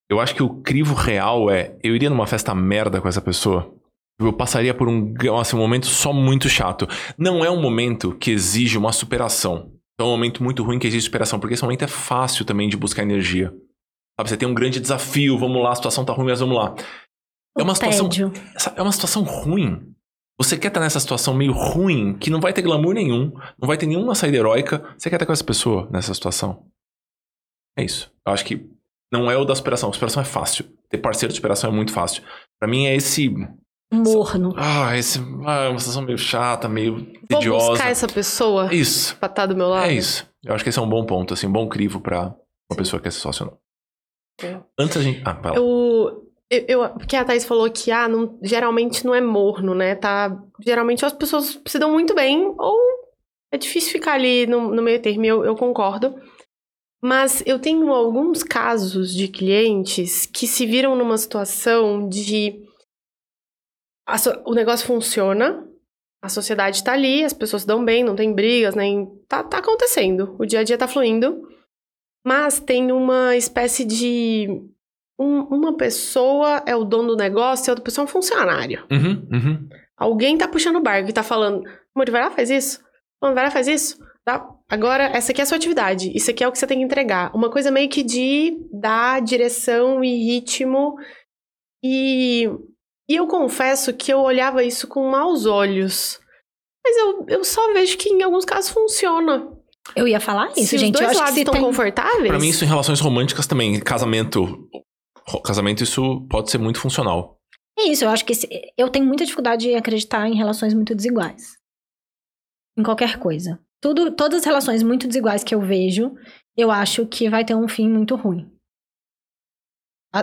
S1: Eu acho que o crivo real é, eu iria numa festa merda com essa pessoa. Eu passaria por um, assim, um momento só muito chato. Não é um momento que exige uma superação. É um momento muito ruim que exige superação, porque esse momento é fácil também de buscar energia. Sabe, você tem um grande desafio, vamos lá, a situação tá ruim, mas vamos lá. É uma situação,
S3: tédio.
S1: é uma situação ruim. Você quer estar nessa situação meio ruim, que não vai ter glamour nenhum, não vai ter nenhuma saída heróica. Você quer estar com essa pessoa nessa situação. É isso. Eu acho que não é o da superação. A superação é fácil. Ter parceiro de superação é muito fácil. Pra mim é esse
S3: morno.
S1: Ah, esse, ah, é uma situação meio chata, meio
S2: Vou
S1: tediosa.
S2: buscar essa pessoa
S1: É Isso,
S2: pra estar do meu lado.
S1: é isso. Eu acho que esse é um bom ponto, assim, um bom crivo pra uma pessoa que quer ser sócio ou não.
S2: É.
S1: Antes a gente... Ah, vai lá.
S2: Eu, eu, eu- porque a Thaís falou que ah, não- geralmente não é morno, né? Tá, geralmente as pessoas se dão muito bem, ou é difícil ficar ali no, no meio termo, eu, eu concordo. Mas eu tenho alguns casos de clientes que se viram numa situação de. A o negócio funciona, a sociedade tá ali, as pessoas se dão bem, não tem brigas, nem. Tá, tá acontecendo, o dia a dia tá fluindo. Mas tem uma espécie de um- uma pessoa é o dono do negócio e a outra pessoa é um funcionário.
S1: Uhum, uhum.
S2: Alguém tá puxando o barco e tá falando, amor, vai lá, faz isso. Amor, vai lá, faz isso. Tá? Agora, essa aqui é a sua atividade. Isso aqui é o que você tem que entregar. Uma coisa meio que de dar direção e ritmo. E, e eu confesso que eu olhava isso com maus olhos. Mas eu, eu só vejo que em alguns casos funciona.
S3: Eu ia falar isso,
S2: se
S3: gente.
S2: os
S3: Eu
S2: dois
S3: acho que
S2: lados estão
S3: tem...
S2: confortáveis.
S1: Pra mim, isso em relações românticas também. Casamento. Casamento, isso pode ser muito funcional.
S3: É isso, eu acho que se- eu tenho muita dificuldade em acreditar em relações muito desiguais. Em qualquer coisa. Tudo, todas as relações muito desiguais que eu vejo, eu acho que vai ter um fim muito ruim.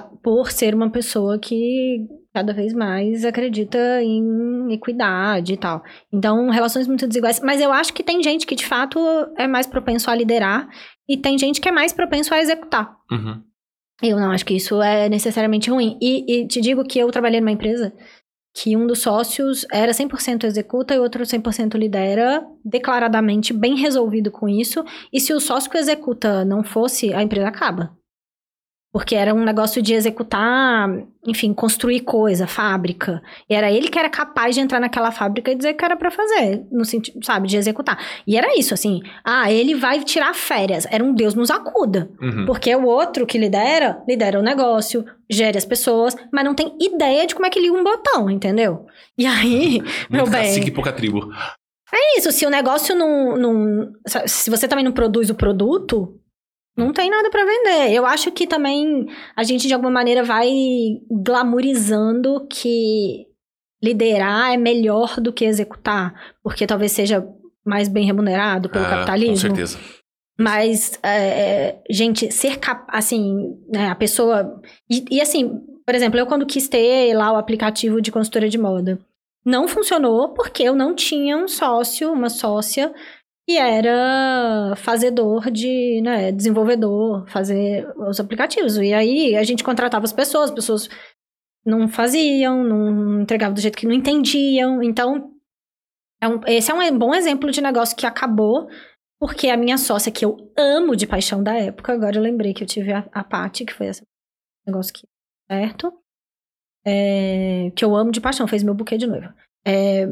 S3: Por ser uma pessoa que cada vez mais acredita em equidade e tal. Então, relações muito desiguais. Mas eu acho que tem gente que, de fato, é mais propenso a liderar e tem gente que é mais propenso a executar.
S1: Uhum.
S3: Eu não acho que isso é necessariamente ruim. E, e te digo que eu trabalhei numa empresa que um dos sócios era 100% executa e outro 100% lidera, declaradamente bem resolvido com isso. E se o sócio que executa não fosse, a empresa acaba. Porque era um negócio de executar, enfim, construir coisa, fábrica. E era ele que era capaz de entrar naquela fábrica e dizer que era pra fazer, no sentido, sabe, de executar. E era isso, assim. Ah, ele vai tirar férias. Era um Deus nos acuda.
S1: Uhum.
S3: Porque o outro que lidera, lidera o negócio, gere as pessoas, mas não tem ideia de como é que liga um botão, entendeu? E aí, meu bem,
S1: cacique e pouca tribo.
S3: é isso. Se o negócio não, não. Se você também não produz o produto, não tem nada pra vender. Eu acho que também a gente, de alguma maneira, vai glamourizando que liderar é melhor do que executar, porque talvez seja mais bem remunerado pelo
S1: Ah,
S3: capitalismo.
S1: Com certeza.
S3: Mas, é, é, gente, ser capaz, assim, né, a pessoa. E, e, assim, por exemplo, eu quando quis ter lá o aplicativo de consultora de moda, não funcionou porque eu não tinha um sócio, uma sócia que era fazedor de, né, desenvolvedor, fazer os aplicativos. E aí a gente contratava as pessoas, as pessoas não faziam, não entregavam do jeito que não entendiam. Então, é um- esse é um bom exemplo de negócio que acabou porque a minha sócia, que eu amo de paixão da época, agora eu lembrei que eu tive a, a Paty, que foi esse negócio que certo? É, que eu amo de paixão, fez meu buquê de noiva. É,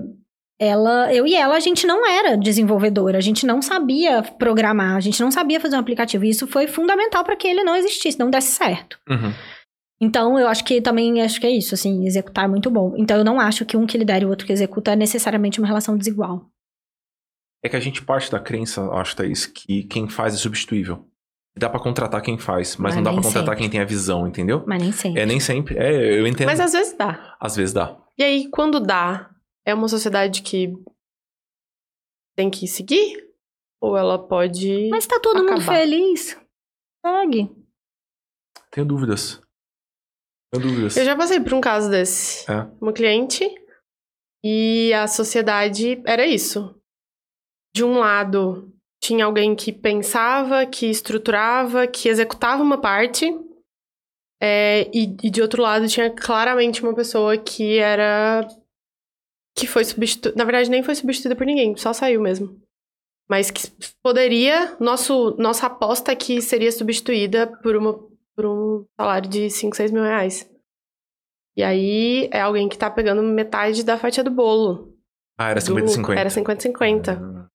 S3: ela, eu e ela, a gente não era desenvolvedora, a gente não sabia programar, a gente não sabia fazer um aplicativo. E isso foi fundamental para que ele não existisse, não desse certo.
S1: Uhum.
S3: Então, eu acho que também acho que é isso, assim, executar é muito bom. Então, eu não acho que um que lidera e o outro que executa é necessariamente uma relação desigual.
S1: É que a gente parte da crença, acho, Thaís, que quem faz é substituível. Dá pra contratar quem faz, mas,
S3: Mas
S1: não dá pra contratar
S3: sempre.
S1: quem tem a visão, entendeu?
S3: Mas nem sempre.
S1: É, nem sempre. É, eu entendo.
S2: Mas às vezes dá.
S1: Às vezes dá.
S2: E aí, quando dá, é uma sociedade que tem que seguir? Ou ela pode.
S3: Mas tá todo mundo
S2: acabar.
S3: feliz. Segue.
S1: Tenho dúvidas. Tenho dúvidas.
S2: Eu já passei por um caso desse.
S1: É.
S2: Uma cliente. E a sociedade era isso. De um lado, tinha alguém que pensava, que estruturava, que executava uma parte. é, e, e de outro lado, tinha claramente uma pessoa que era. Que foi substituída. Na verdade, nem foi substituída por ninguém, só saiu mesmo. Mas que poderia. Nosso, nossa aposta é que seria substituída por, uma, por um salário de 5, 6 mil reais. E aí é alguém que tá pegando metade da fatia do bolo.
S1: Ah, era
S2: do
S1: 50-50.
S2: lucro. Era 50-50.
S1: Ah,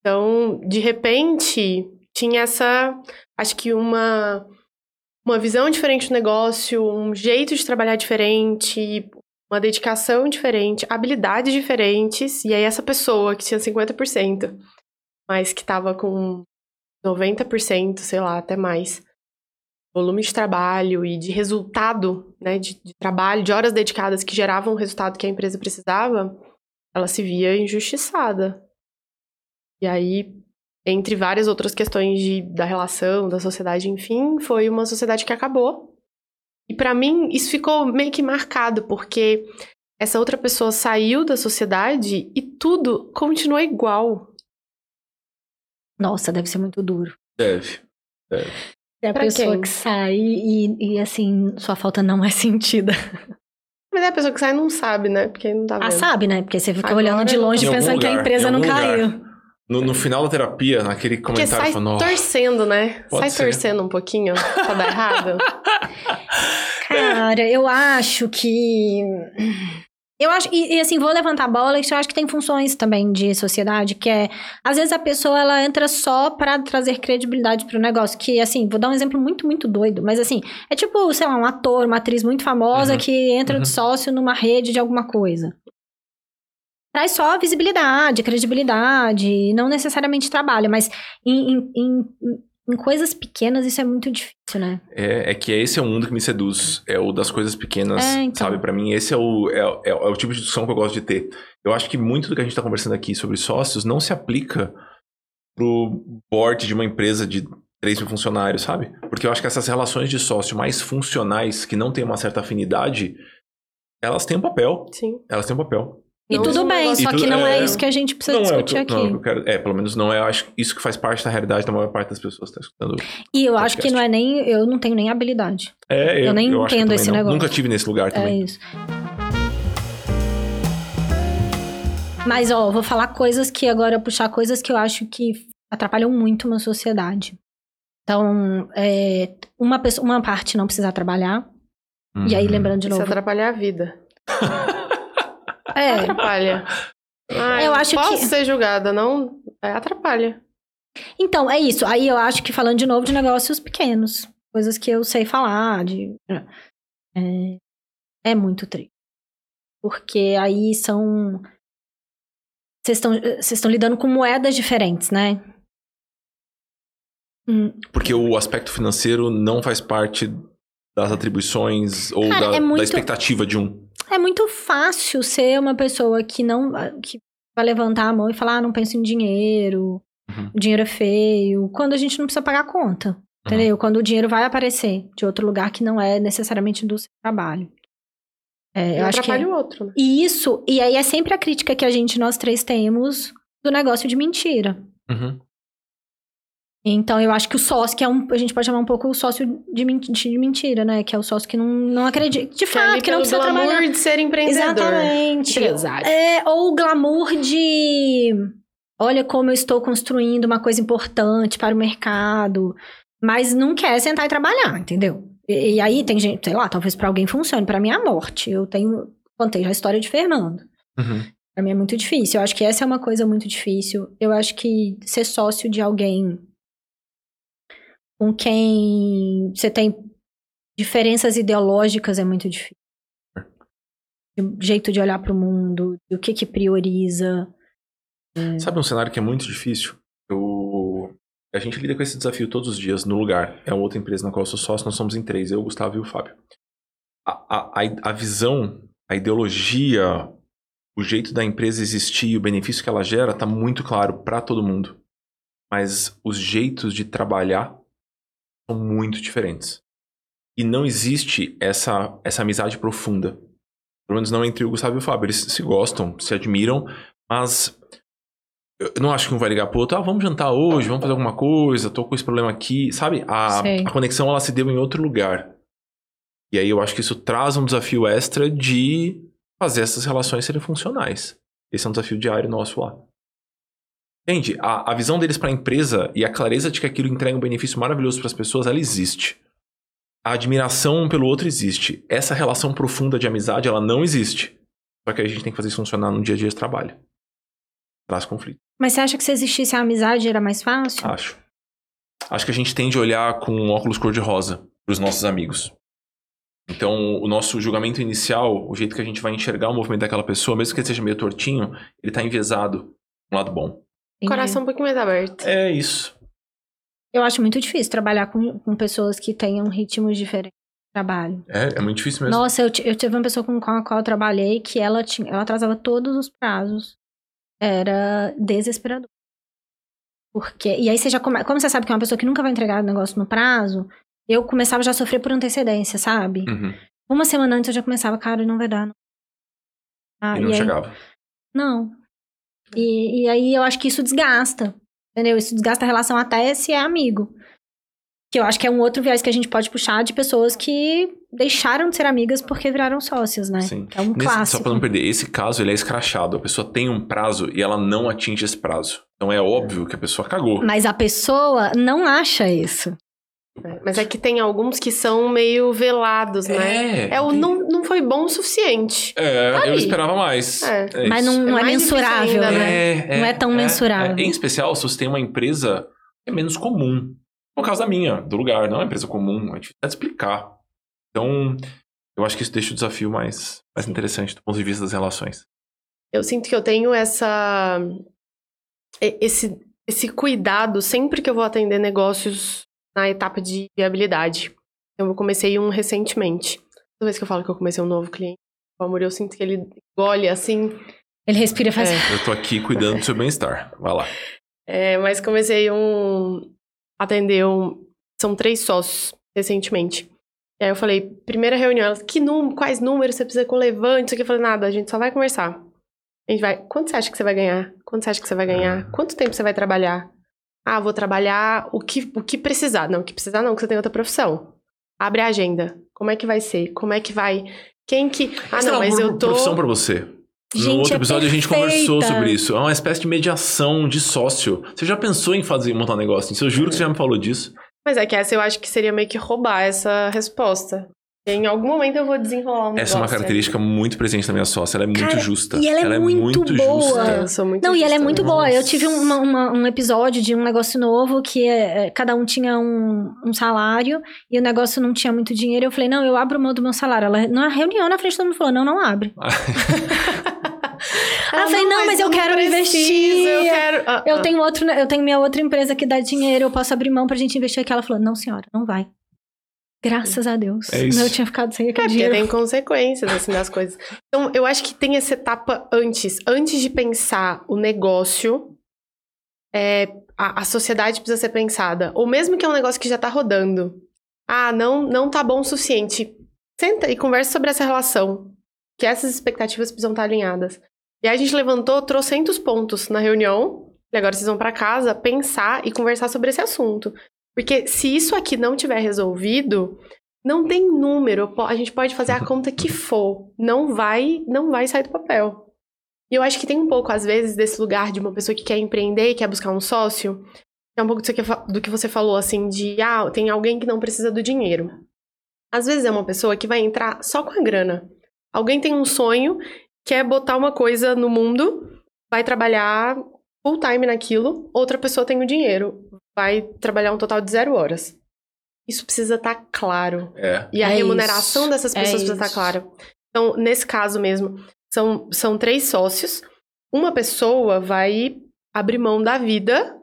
S2: Então, de repente, tinha essa. Acho que uma. Uma visão diferente do negócio, um jeito de trabalhar diferente, uma dedicação diferente, habilidades diferentes. E aí, essa pessoa que tinha 50%, mas que tava com 90%, sei lá, até mais, volume de trabalho e de resultado, né, de, de trabalho, de horas dedicadas que geravam o resultado que a empresa precisava, ela se via injustiçada. E aí, entre várias outras questões de, da relação, da sociedade, enfim, foi uma sociedade que acabou. E para mim, isso ficou meio que marcado, porque essa outra pessoa saiu da sociedade e tudo continuou igual.
S3: Nossa, deve ser muito duro.
S1: Deve. Deve.
S3: É a
S2: Pra
S3: pessoa
S2: quem?
S3: que sai e, e, assim, sua falta não é sentida.
S2: Mas é a pessoa que sai não sabe, né? Porque não tá vendo.
S3: Ah, sabe, né? Porque você fica
S2: Agora
S3: olhando de
S2: eu-
S3: longe pensando que a
S1: lugar,
S3: empresa
S1: em
S3: não
S1: lugar.
S3: caiu.
S1: No, no final da terapia, naquele
S2: Porque
S1: comentário,
S2: sai
S1: falando, "Nossa,
S2: torcendo, né? Sai
S1: ser.
S2: torcendo um pouquinho pra dar errado.
S3: Cara, eu acho que. Eu acho, e, e, assim, vou levantar a bola, que eu acho que tem funções também de sociedade, que é, às vezes a pessoa, ela entra só pra trazer credibilidade pro negócio, que, assim, vou dar um exemplo muito, muito doido, mas assim, é tipo, sei lá, um ator, uma atriz muito famosa
S1: Uhum,
S3: que entra
S1: uhum.
S3: de sócio numa rede de alguma coisa. Traz só visibilidade, credibilidade, não necessariamente trabalho, mas em, em, em, em coisas pequenas isso é muito difícil, né?
S1: É, é que esse é o mundo que me seduz. É o das coisas pequenas,
S3: É, então.
S1: sabe? Pra mim, esse é o, é, é- é o tipo de discussão que eu gosto de ter. Eu acho que muito do que a gente tá conversando aqui sobre sócios não se aplica pro board de uma empresa de 3 mil funcionários, sabe? Porque eu acho que essas relações de sócio mais funcionais, que não têm uma certa afinidade, elas têm um papel.
S2: Sim.
S1: Elas têm um papel.
S3: E
S2: Não
S3: tudo
S2: é
S3: bem, só
S1: E
S3: que não é,
S1: é-
S3: isso que a gente precisa
S1: não é, o que,
S3: discutir
S1: eu-
S3: aqui.
S1: não é que eu quero. É, pelo menos não é. eu Acho que isso que faz parte da realidade da maior parte das pessoas que estão escutando.
S3: E eu acho que não é nem. Eu não tenho nem habilidade.
S1: É,
S3: Eu nem
S1: acho que
S3: entendo esse
S1: não.
S3: negócio.
S1: Nunca tive nesse lugar
S3: É
S1: também.
S3: isso. Mas, ó, vou falar coisas que agora, puxar coisas que eu acho que atrapalham muito uma sociedade. Então, é, uma, pessoa, uma parte não precisa trabalhar. E aí,
S1: Uhum.
S3: lembrando de
S2: Isso
S3: novo.
S2: atrapalhar a vida.
S3: É,
S2: Atrapalha. Ah,
S3: Eu acho
S2: posso
S3: que-
S2: ser julgada, não? É, atrapalha.
S3: Então, é isso. Aí eu acho que falando de novo de negócios pequenos, coisas que eu sei falar, de. É, é muito triste. Porque aí são. Vocês estão vocês estão lidando com moedas diferentes, né? Hum,
S1: Porque o aspecto financeiro não faz parte das atribuições ou
S3: Cara,
S1: da,
S3: é muito-
S1: da expectativa de um.
S3: É muito fácil ser uma pessoa que não. que vai levantar a mão e falar, ah, não penso em dinheiro,
S1: Uhum.
S3: o dinheiro é feio, quando a gente não precisa pagar a conta. Entendeu? Quando o dinheiro vai aparecer de outro lugar que não é necessariamente do seu trabalho. É, eu acho que.
S2: o outro, né?
S3: E isso, e aí é sempre a crítica que a gente, nós três, temos do negócio de mentira.
S1: Uhum.
S3: Então, eu acho que o sócio, que é um. A gente pode chamar um pouco o sócio de, de mentira, né? Que é o sócio que não, não acredita. De
S2: Que é
S3: fato, que não
S2: pelo
S3: precisa
S2: glamour
S3: trabalhar.
S2: de ser empreendedor.
S3: Exatamente.
S2: Empresário.
S3: É, ou o glamour de. Olha como eu estou construindo uma coisa importante para o mercado. Mas não quer sentar e trabalhar, entendeu? E, e aí tem gente, sei lá, talvez para alguém funcione. Para mim é a morte. Eu tenho. Contei já a história de Fernando.
S1: Uhum.
S3: Pra mim é muito difícil. Eu acho que essa é uma coisa muito difícil. Eu acho que ser sócio de alguém com quem você tem diferenças ideológicas é muito difícil. O jeito de olhar pro mundo, o que que prioriza.
S1: Sabe um cenário que é muito difícil? Eu... A gente lida com esse desafio todos os dias no lugar. É uma outra empresa na qual eu sou sócio, nós somos em três, eu, o Gustavo e o Fábio. A, a, a, visão, a ideologia, o jeito da empresa existir e o benefício que ela gera tá muito claro para todo mundo. Mas os jeitos de trabalhar são muito diferentes. E não existe essa, essa amizade profunda. Pelo menos não entre o Gustavo e o Fábio. Eles se gostam, se admiram, mas eu não acho que um vai ligar pro outro, ah, vamos jantar hoje, vamos fazer alguma coisa, tô com esse problema aqui, sabe? A, a conexão ela se deu em outro lugar. E aí eu acho que isso traz um desafio extra de fazer essas relações serem funcionais. Esse é um desafio diário nosso lá. Entende? A, a visão deles para a empresa e a clareza de que aquilo entrega um benefício maravilhoso para as pessoas, ela existe. A admiração um pelo outro existe. Essa relação profunda de amizade, ela não existe. Só que a gente tem que fazer isso funcionar no dia a dia de trabalho. Traz conflito.
S3: Mas você acha que se existisse a amizade era mais fácil?
S1: Acho. Acho que a gente tende a olhar com um óculos cor-de-rosa para os nossos amigos. Então, o nosso julgamento inicial, o jeito que a gente vai enxergar o movimento daquela pessoa, mesmo que ele seja meio tortinho, ele tá enviesado um lado bom.
S2: Coração um pouquinho mais aberto.
S1: É isso.
S3: Eu acho muito difícil trabalhar com, com pessoas que tenham ritmos diferentes de trabalho.
S1: É, é muito difícil mesmo.
S3: Nossa, eu, eu tive uma pessoa com, com a qual eu trabalhei que ela tinha, ela atrasava todos os prazos. Era desesperador. Porque, e aí você já come, como você sabe que é uma pessoa que nunca vai entregar o negócio no prazo, eu começava já a sofrer por antecedência, sabe?
S1: Uhum.
S3: Uma semana antes eu já começava, cara, não vai dar. Não. Ah,
S1: E não
S3: aí-
S1: chegava.
S3: Não. E, e aí eu acho que isso desgasta. Entendeu? Isso desgasta a relação até se é amigo. Que eu acho que é um outro viés que a gente pode puxar de pessoas que deixaram de ser amigas porque viraram sócias, né?
S1: Sim.
S3: Que é um
S1: Nesse-
S3: clássico.
S1: só pra não perder, esse caso ele é escrachado. A pessoa tem um prazo e ela não atinge esse prazo. Então é óbvio que a pessoa cagou.
S3: Mas a pessoa não acha isso.
S2: É, Mas é que tem alguns que são meio velados, né? É, o
S1: tem-
S2: não, não foi bom o suficiente.
S1: É,
S2: Tá
S1: eu
S2: ali.
S1: esperava mais.
S2: É.
S1: É
S3: Mas não, não
S2: É
S3: é, mensurável,
S2: ainda,
S3: né? Não é tão mensurável.
S1: Em especial, se você tem uma empresa que é menos comum. No caso da minha, do lugar, não é uma empresa comum. É difícil de explicar. Então, eu acho que isso deixa o desafio mais, mais interessante do ponto de vista das relações.
S2: Eu sinto que eu tenho essa esse esse cuidado sempre que eu vou atender negócios na etapa de viabilidade. Eu comecei um recentemente. Toda vez que eu falo que eu comecei um novo cliente, o amor, eu sinto que ele engole assim.
S3: Ele respira e faz.
S2: É.
S1: Eu tô aqui cuidando do seu bem-estar. Vai lá.
S2: É, mas comecei um atender um são três sócios recentemente. E aí eu falei, primeira reunião, elas, que número, quais números você precisa que eu levante? Isso aqui eu falei, nada, a gente só vai conversar. A gente vai, quanto você acha que você vai ganhar? Quanto você acha que você vai ganhar? Quanto tempo você vai trabalhar? Ah, vou trabalhar o que, o que precisar. Não, o que precisar não, que você tem outra profissão. Abre a agenda. Como é que vai ser? Como é que vai? Quem que. Ah,
S1: Essa é
S2: não, mas eu tô.
S1: profissão pra você.
S3: Gente,
S1: no outro
S3: é
S1: episódio a gente conversou sobre isso. É uma espécie de mediação de sócio. Você já pensou em fazer montar um negócio? Eu juro que você já me falou disso.
S2: Mas é que essa eu acho que seria meio que roubar essa resposta. Em algum momento eu vou desenrolar um
S1: Essa é uma
S2: negócio,
S1: característica muito presente na minha sócia. Ela é muito
S3: Cara,
S1: justa.
S3: e ela é muito boa.
S1: justa.
S2: É, eu sou muito
S3: Não, e ela é
S2: justa,
S3: muito
S2: né?
S3: boa. Eu
S1: Nossa.
S3: tive uma- uma- um episódio de um negócio novo que é, é, cada um tinha um, um salário e o negócio não tinha muito dinheiro. Eu falei, não, eu abro mão do meu salário. Ela, na reunião, na frente, todo mundo falou, não, não abre.
S2: Ah,
S3: eu falei, não, mas eu
S2: não
S3: quero
S2: preciso,
S3: investir.
S2: Eu, quero... Ah,
S3: Eu
S2: ah.
S3: tenho, outro, eu tenho minha outra empresa que dá dinheiro, eu posso abrir mão pra gente investir aqui. Ela falou, não, senhora, não vai. Graças a Deus.
S1: É isso.
S3: Senão eu tinha ficado sem
S2: É,
S3: aquele
S2: porque
S3: dinheiro.
S2: tem consequências, assim, das coisas. Então, eu acho que tem essa etapa antes. Antes de pensar o negócio, é, a, a sociedade precisa ser pensada. Ou mesmo que é um negócio que já tá rodando. Ah, não, não tá bom o suficiente. Senta e conversa sobre essa relação. Que essas expectativas precisam estar alinhadas. E aí a gente levantou trocentos pontos na reunião. E agora vocês vão pra casa pensar e conversar sobre esse assunto. Porque se isso aqui não tiver resolvido, não tem número. A gente pode fazer a conta que for. Não vai, não vai sair do papel. E eu acho que tem um pouco, às vezes, desse lugar de uma pessoa que quer empreender e quer buscar um sócio. É um pouco do que você falou, assim, de ah, tem alguém que não precisa do dinheiro. Às vezes é uma pessoa que vai entrar só com a grana. Alguém tem um sonho, quer botar uma coisa no mundo, vai trabalhar full time naquilo, outra pessoa tem o dinheiro, vai trabalhar um total de zero horas. Isso precisa estar claro.
S1: É.
S2: E a
S3: É
S2: remuneração
S3: isso.
S2: dessas
S3: É
S2: pessoas precisa estar
S3: isso.
S2: clara. Então, nesse caso mesmo, são, são três sócios. Uma pessoa vai abrir mão da vida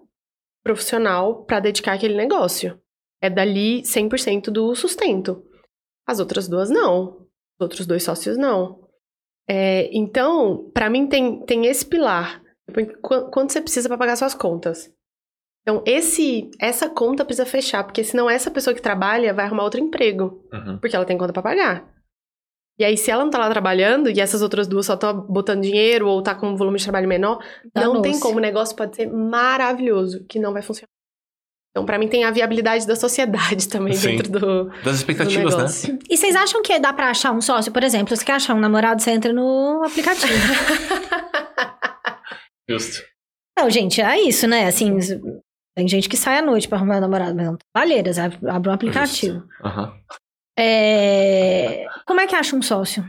S2: profissional para dedicar aquele negócio. É dali 100% do sustento. As outras duas não. Os outros dois sócios não. É, então, para mim tem, tem esse pilar. Qu- Quanto você precisa para pagar suas contas? Então, esse, essa conta precisa fechar, porque senão essa pessoa que trabalha vai arrumar outro emprego.
S1: Uhum.
S2: Porque ela tem conta pra pagar. E aí, se ela não tá lá trabalhando e essas outras duas só estão botando dinheiro ou tá com um volume de trabalho menor, não tem como. O negócio pode ser maravilhoso, que não vai funcionar. Então, pra mim, tem a viabilidade da sociedade também
S1: Sim.
S2: dentro do,
S1: Das
S2: do
S1: expectativas, né?
S2: negócio.
S3: E vocês acham que dá pra achar um sócio? Por exemplo, você quer achar um namorado, você entra no aplicativo.
S1: Justo.
S3: Não, gente, é isso, né? Assim, tem gente que sai à noite pra arrumar um namorado, mas não trabalheiras, abre um aplicativo.
S1: Aham.
S3: É, Como é que acha um sócio?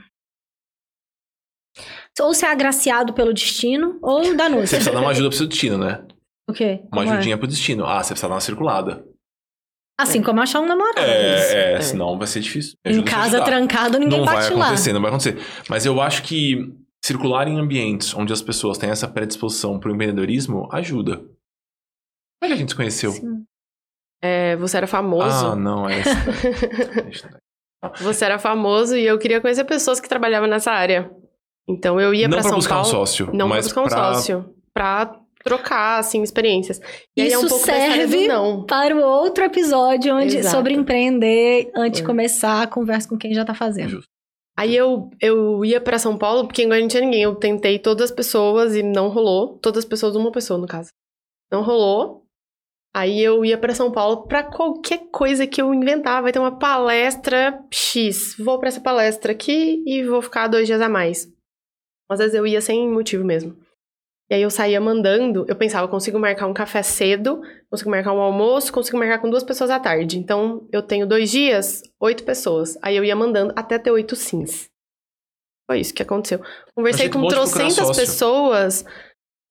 S3: Ou você é agraciado pelo destino, ou
S1: Você
S3: noite.
S1: precisa dar uma ajuda pro seu destino, né?
S3: O quê?
S1: Uma
S3: Como é?
S1: ajudinha pro destino. Ah, você precisa dar uma circulada.
S3: Assim como achar um namorado.
S1: É, é,
S2: É.
S1: senão vai ser difícil.
S3: Em
S1: ajuda te
S3: casa, trancado, ninguém
S1: não vai
S3: bate lá.
S1: acontecer, não vai acontecer. Mas eu acho que circular em ambientes onde as pessoas têm essa predisposição pro empreendedorismo ajuda. Como é que a gente se conheceu?
S3: Sim.
S2: É, você era famoso.
S1: Ah, não, é daí.
S2: Você era famoso e eu queria conhecer pessoas que trabalhavam nessa área. Então eu ia
S1: Não
S2: pra
S1: pra
S2: São
S1: buscar um
S2: Paulo.
S1: sócio,
S2: Não pra
S1: mas
S2: buscar um
S1: pra-
S2: sócio. Pra trocar, assim, experiências. E aí é um
S3: Isso serve
S2: não.
S3: para o outro episódio onde,
S2: Exato.
S3: sobre empreender. Antes de
S2: É.
S3: começar, conversa com quem já tá fazendo.
S1: Justo.
S2: Aí eu, eu ia pra São Paulo, porque agora não tinha ninguém. Eu tentei todas as pessoas e não rolou. Todas as pessoas, uma pessoa, no caso. Não rolou. Aí eu ia pra São Paulo pra qualquer coisa que eu inventar. Vai ter uma palestra X. Vou pra essa palestra aqui e vou ficar dois dias a mais. Às vezes eu ia sem motivo mesmo. E aí eu saía mandando. Eu pensava, eu consigo marcar um café cedo, consigo marcar um almoço, consigo marcar com duas pessoas à tarde. Então eu tenho dois dias, oito pessoas. Aí eu ia mandando até ter oito sims. Foi isso que aconteceu. Conversei com trocentas pessoas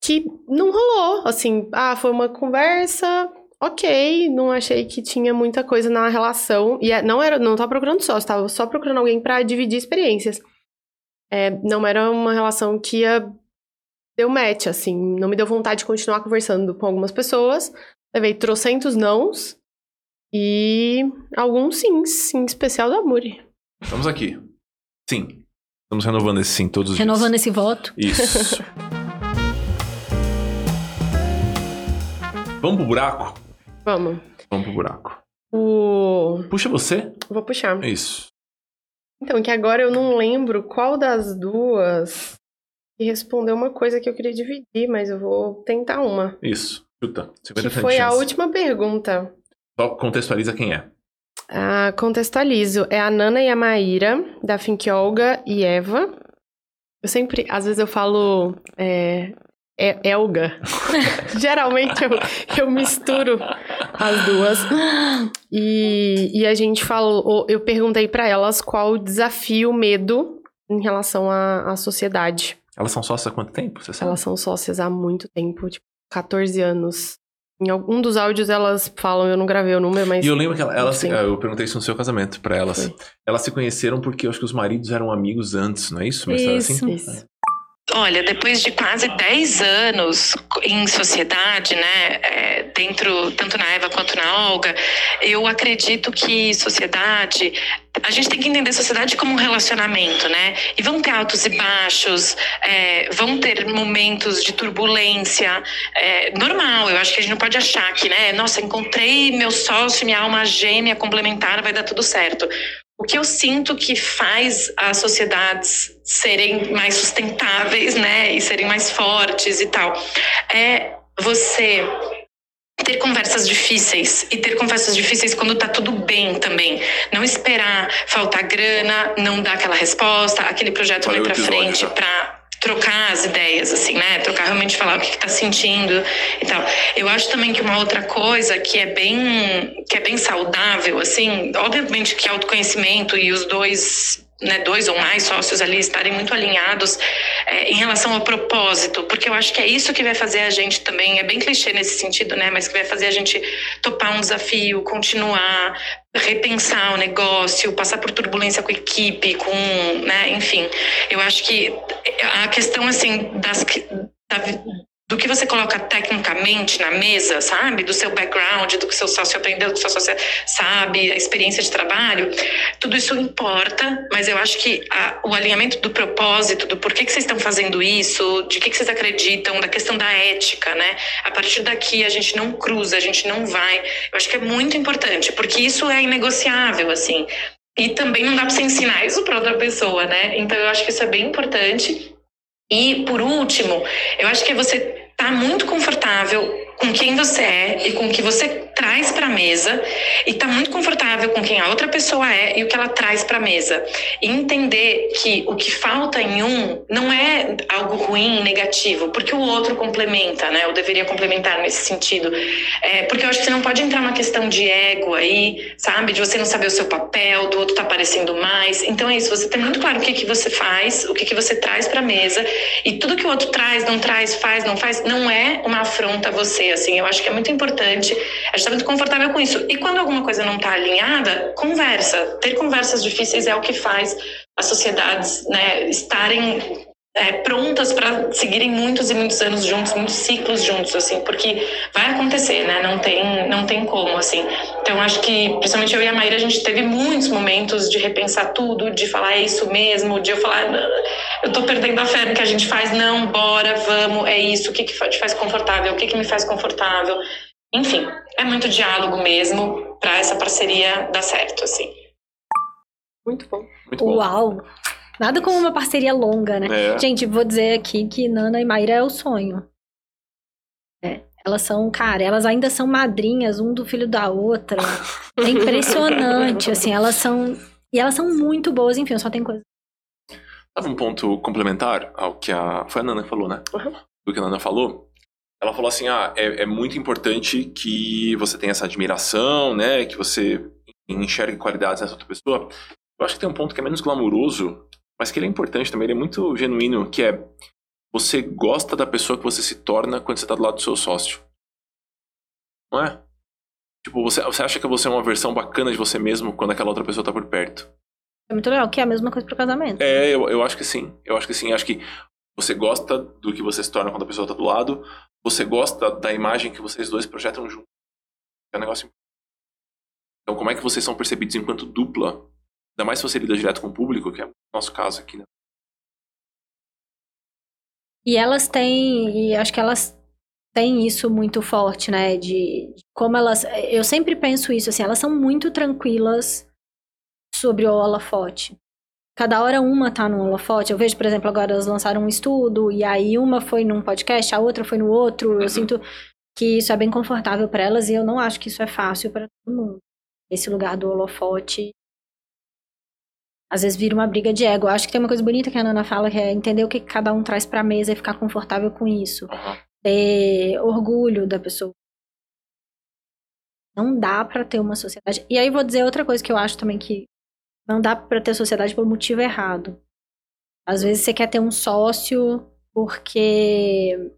S2: que não rolou. Assim, ah, foi uma conversa, ok. Não achei que tinha muita coisa na relação. E é- não era, não tava procurando sócio, tava só procurando alguém pra dividir experiências. É, não era uma relação que ia deu match, assim, não me deu vontade de continuar conversando com algumas pessoas. Levei trocentos nãos e alguns sims, em especial da Muri.
S1: Estamos aqui. Sim. Estamos renovando esse sim todos os
S3: Renovando
S1: dias.
S3: esse voto.
S1: Isso. Vamos pro buraco?
S2: Vamos.
S1: Vamos pro buraco.
S2: O...
S1: Puxa você.
S2: Vou puxar.
S1: Isso.
S2: Então, que agora eu não lembro qual das duas que respondeu uma coisa que eu queria dividir, mas eu vou tentar uma.
S1: Isso. Chuta. 50
S2: Que foi a última pergunta.
S1: Só contextualiza quem é.
S2: Ah, contextualizo. É a Nana e a Maíra, da Fink Olga e Eva. Eu sempre, às vezes eu falo é, é- Elga. Geralmente eu, eu misturo as duas. E, e a gente falou, eu perguntei pra elas qual o desafio, o medo em relação à, à sociedade.
S1: Elas são sócias há quanto tempo? Você sabe?
S2: Elas são sócias há muito tempo, tipo, 14 anos. Em algum dos áudios elas falam, eu não gravei o número, mas.
S1: E eu lembro que ela- elas,
S2: Sim.
S1: eu perguntei isso no seu casamento pra elas.
S2: Foi.
S1: Elas se conheceram porque eu acho que os maridos eram amigos antes, não é isso? História
S3: Isso.
S1: assim?
S2: Isso.
S6: Olha, depois de quase 10 anos em sociedade, né, é, dentro, tanto na Eva quanto na Olga, eu acredito que sociedade, a gente tem que entender sociedade como um relacionamento, né? E vão ter altos e baixos, é, vão ter momentos de turbulência, é, normal. Eu acho que a gente não pode achar que, né, nossa, encontrei meu sócio, minha alma gêmea complementar, vai dar tudo certo. O que eu sinto que faz as sociedades serem mais sustentáveis, né, e serem mais fortes e tal, é você ter conversas difíceis e ter conversas difíceis quando tá tudo bem também. Não esperar faltar grana, não dar aquela resposta, aquele projeto
S1: Valeu
S6: não ir
S1: episódio
S6: frente
S1: já.
S6: Trocar as ideias, assim, né? Trocar realmente falar o que, que tá sentindo e tal. Eu acho também que uma outra coisa que é bem que é bem saudável, assim, obviamente que autoconhecimento e os dois né, dois ou mais sócios ali estarem muito alinhados é, em relação ao propósito, porque eu acho que é isso que vai fazer a gente também, é bem clichê nesse sentido, né, mas que vai fazer a gente topar um desafio, continuar, repensar o negócio, passar por turbulência com equipe, com, né, enfim. Eu acho que a questão, assim, das, da, do que você coloca tecnicamente na mesa, sabe? Do seu background, do que seu sócio aprendeu, do que seu sócio sabe, a experiência de trabalho, tudo isso importa, mas eu acho que a, o alinhamento do propósito, do porquê que vocês estão fazendo isso, de que, que vocês acreditam, da questão da ética, né? A partir daqui a gente não cruza, a gente não vai. Eu acho que é muito importante, porque isso é inegociável, assim. E também não dá para você ensinar isso para outra pessoa, né? Então eu acho que isso é bem importante. E por último, eu acho que você tá muito confortável com quem você é e com o que você traz para a mesa e tá muito confortável com quem a outra pessoa é e o que ela traz para a mesa. E entender que o que falta em um não é algo ruim, negativo, porque o outro complementa, né? Eu deveria complementar nesse sentido. É, porque eu acho que você não pode entrar numa questão de ego aí, sabe? De você não saber o seu papel, do outro tá aparecendo mais. Então é isso, você tem muito claro o que, que você faz, o que, que você traz para a mesa e tudo que o outro traz, não traz, faz, não faz, não é uma afronta a você, assim. Eu acho que é muito importante. A gente tá muito confortável com isso. E quando alguma coisa não tá alinhada, conversa. Ter conversas difíceis é o que faz as sociedades, né, estarem é, prontas para seguirem muitos e muitos anos juntos, muitos ciclos juntos, assim, porque vai acontecer, né? Não tem, não tem como, assim. Então, acho que, principalmente eu e a Maíra, a gente teve muitos momentos de repensar tudo, de falar, é isso mesmo, de eu falar, eu tô perdendo a fé no que a gente faz, não, bora, vamos, é isso, o que, que te faz confortável, o que, que me faz confortável. Enfim, é muito diálogo mesmo para essa parceria dar certo, assim.
S2: Muito bom.
S1: Muito bom.
S3: Uau! Nada como uma parceria longa, né?
S1: É.
S3: Gente, vou dizer aqui que Nana e Maíra é o sonho. É, elas são, cara, elas ainda são madrinhas, um do filho da outra. É impressionante, assim, elas são. E elas são muito boas, enfim, só tem coisa.
S1: Sabe um ponto complementar ao que a. Foi a Nana que falou, né?
S2: Uhum.
S1: Do que a Nana falou. Ela falou assim: ah, é, é muito importante que você tenha essa admiração, né? Que você enxergue qualidades nessa outra pessoa. Eu acho que tem um ponto que é menos glamuroso, mas que ele é importante também, ele é muito genuíno, que é você gosta da pessoa que você se torna quando você tá do lado do seu sócio. Não é? Tipo, você, você acha que você é uma versão bacana de você mesmo quando aquela outra pessoa tá por perto.
S3: É muito legal, que é a mesma coisa pro casamento.
S1: É, eu, eu acho que sim. Eu acho que sim. Acho que você gosta do que você se torna quando a pessoa tá do lado. Você gosta da imagem que vocês dois projetam juntos. É um negócio. Então, como é que vocês são percebidos enquanto dupla? Ainda mais se você lida direto com o público, que é o nosso caso aqui, né?
S3: E elas têm, e acho que elas têm isso muito forte, né? De, de como elas. Eu sempre penso isso, assim, elas são muito tranquilas sobre o holofote. Cada hora uma tá no holofote. Eu vejo, por exemplo, agora elas lançaram um estudo, e aí uma foi num podcast, a outra foi no outro. Eu
S1: Uhum.
S3: sinto que isso é bem confortável para elas, e eu não acho que isso é fácil para todo mundo. Esse lugar do holofote. Às vezes vira uma briga de ego. Eu acho que tem uma coisa bonita que a Nana fala, que é entender o que cada um traz pra mesa e ficar confortável com isso ter orgulho da pessoa. Não dá pra ter uma sociedade. E aí vou dizer outra coisa que eu acho também que não dá pra ter sociedade por motivo errado. Às vezes você quer ter um sócio porque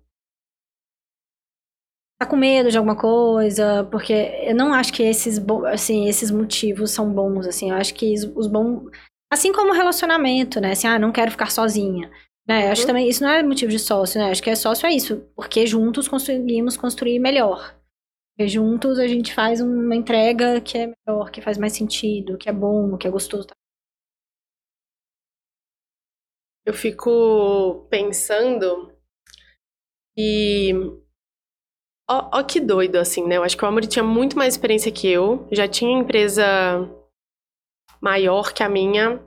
S3: tá com medo de alguma coisa, porque eu não acho que esses assim, esses motivos são bons assim. Eu acho que os- bons assim como o relacionamento, né? Assim, ah, não quero ficar sozinha. Né? Eu acho que também isso não é motivo de sócio, né? Acho que é sócio é isso, porque juntos conseguimos construir melhor. Juntos a gente faz uma entrega que é melhor, que faz mais sentido, que é bom, que é gostoso.
S2: Eu fico pensando que. Ó, ó que doido, assim, né? Eu acho que o Amor tinha muito mais experiência que eu. Já tinha empresa maior que a minha,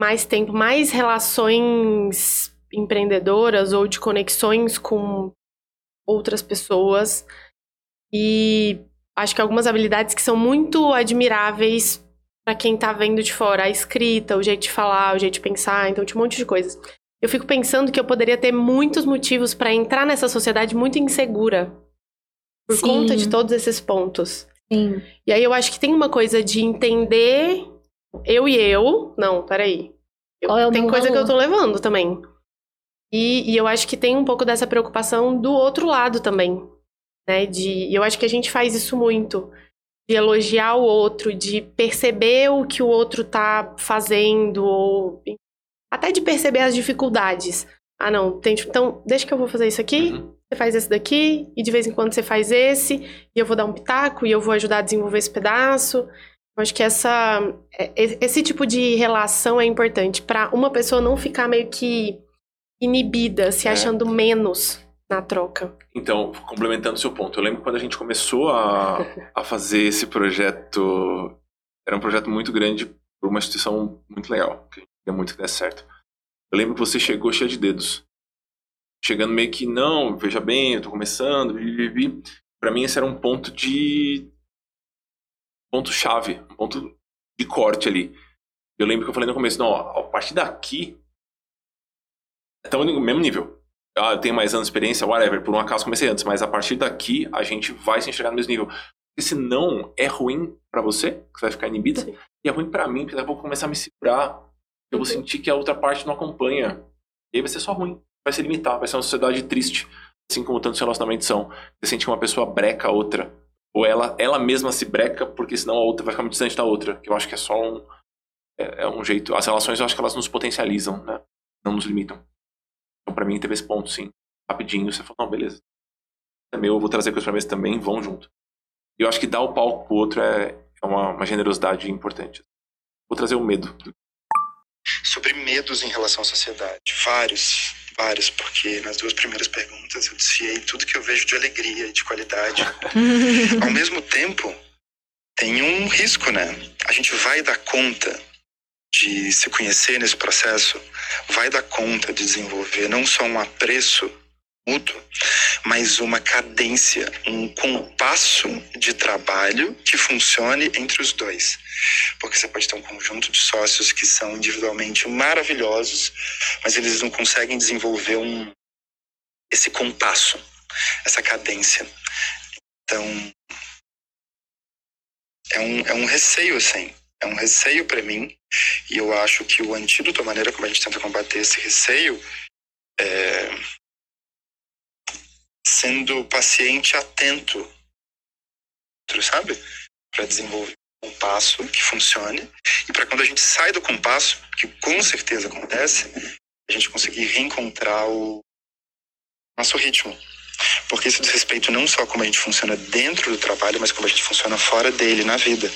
S2: mais tempo, mais relações empreendedoras ou de conexões com outras pessoas. E acho que algumas habilidades que são muito admiráveis para quem tá vendo de fora, a escrita, o jeito de falar, o jeito de pensar, então tinha um monte de coisas. Eu fico pensando que eu poderia ter muitos motivos para entrar nessa sociedade muito insegura por
S3: Sim.
S2: conta de todos esses pontos.
S3: Sim.
S2: E aí eu acho que tem uma coisa de entender eu e eu. Não, peraí. Eu,
S3: é
S2: tem coisa que
S3: valor?
S2: eu tô levando também. E, e eu acho que tem um pouco dessa preocupação do outro lado também. Né? De, e eu acho que a gente faz isso muito. De elogiar o outro, de perceber o que o outro tá fazendo, ou até de perceber as dificuldades. Ah, não, tem, então deixa que eu vou fazer isso aqui,
S1: Uhum.
S2: você faz esse daqui, e de vez em quando você faz esse, e eu vou dar um pitaco, e eu vou ajudar a desenvolver esse pedaço. Eu acho que essa, é- esse tipo de relação é importante para uma pessoa não ficar meio que inibida, se
S1: É.
S2: achando menos na troca.
S1: Então, complementando o seu ponto, eu lembro quando a gente começou a, a fazer esse projeto, era um projeto muito grande por uma instituição muito legal, que a gente queria muito que desse certo. Eu lembro que você chegou cheia de dedos. Chegando meio que, não, veja bem, eu tô começando, vivi. Pra mim esse era um ponto de... ponto chave, um ponto de corte ali. Eu lembro que eu falei no começo, não, ó, a partir daqui, estamos no mesmo nível ah, eu tenho mais anos de experiência, whatever, por um acaso comecei antes, mas a partir daqui a gente vai se enxergar no mesmo nível. Porque senão é ruim pra você, que você vai ficar inibida,
S2: Sim.
S1: e é ruim pra mim, porque eu vou começar a me segurar, eu vou
S2: Uhum.
S1: sentir que a outra parte não acompanha. E aí vai ser só ruim, vai se limitar, vai ser uma sociedade triste, assim como tantos relacionamentos são. Você sente que uma pessoa breca a outra, ou ela, ela mesma se breca, porque senão a outra vai ficar muito distante da outra, que eu acho que é só um, é, é um jeito. As relações eu acho que elas nos potencializam, né? Não nos limitam. Então, pra mim, teve esse ponto, sim. Rapidinho, você falou, não, beleza. É meu, eu vou trazer coisa pra mesa também, vão junto. E eu acho que dar o palco pro outro é, é uma, uma generosidade importante. Vou trazer o medo.
S4: Sobre medos em relação à sociedade. Vários, vários, porque nas duas primeiras perguntas eu desfiei tudo que eu vejo de alegria e de qualidade. Ao mesmo tempo, tem um risco, né? A gente vai dar conta de se conhecer nesse processo, vai dar conta de desenvolver não só um apreço mútuo, mas uma cadência, um compasso de trabalho que funcione entre os dois. Porque você pode ter um conjunto de sócios que são individualmente maravilhosos, mas eles não conseguem desenvolver um esse compasso, essa cadência. Então, é um, é um receio, assim. É um receio para mim, e eu acho que o antídoto, a maneira como a gente tenta combater esse receio, é sendo paciente atento, sabe? Para desenvolver um passo que funcione e para quando a gente sai do compasso, que com certeza acontece, a gente conseguir reencontrar o nosso ritmo. Porque isso diz respeito não só como a gente funciona dentro do trabalho, mas como a gente funciona fora dele, na vida.